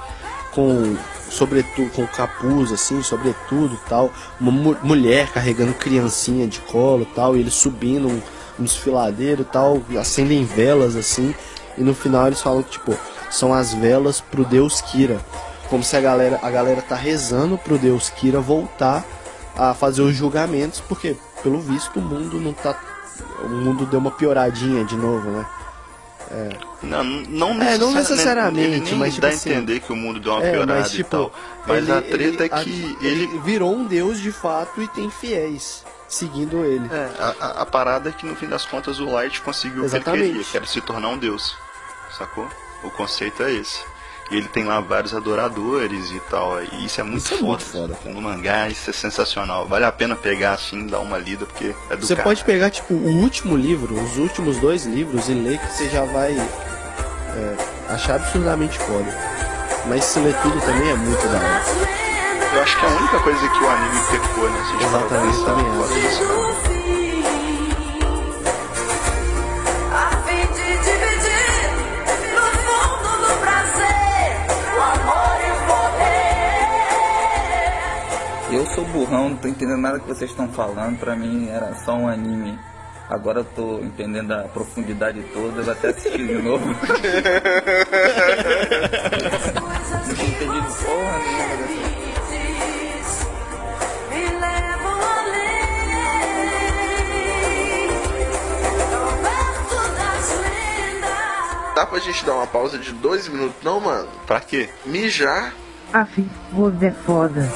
com sobretudo com capuz assim, sobretudo tal, uma mu mulher carregando criancinha de colo tal, e eles subindo um, um desfiladeiro tal, acendem velas assim, e no final eles falam que tipo, são as velas pro deus Kira. Como se a galera, a galera tá rezando pro deus Kira voltar a fazer os julgamentos, porque pelo visto o mundo não tá o mundo deu uma pioradinha de novo, né? Não, não, É, não necessariamente, ele nem mas, tipo dá a assim, entender que o mundo deu uma É, piorada mas tipo, e tal. Mas ele- a treta ele- é que a- ele. virou um deus de fato e tem fiéis seguindo ele. É, a, a- a parada é que no fim das contas o Light conseguiu o que ele Exatamente. queria, que era se tornar um deus. Sacou? O conceito é esse. E ele tem lá vários adoradores e tal. E isso é muito Isso é foda. muito foda. No mangá isso é sensacional. Vale a pena pegar assim, dar uma lida, porque é do Você cara. pode pegar tipo o último livro, os últimos dois livros e ler que você já vai é, achar absurdamente foda. Mas se ler tudo também é muito da hora. Eu acho que é a única coisa que o anime pecou, né? Se a gente Exatamente, também acho isso. A sou burrão, não tô entendendo nada que vocês estão falando. Pra mim era só um anime. Agora eu tô entendendo a profundidade toda, eu vou até assistir de novo. não tinha entendido porra nenhuma. Dá pra gente dar uma pausa de dois minutos, não, mano? Pra quê? Mijar. Aff, você é foda.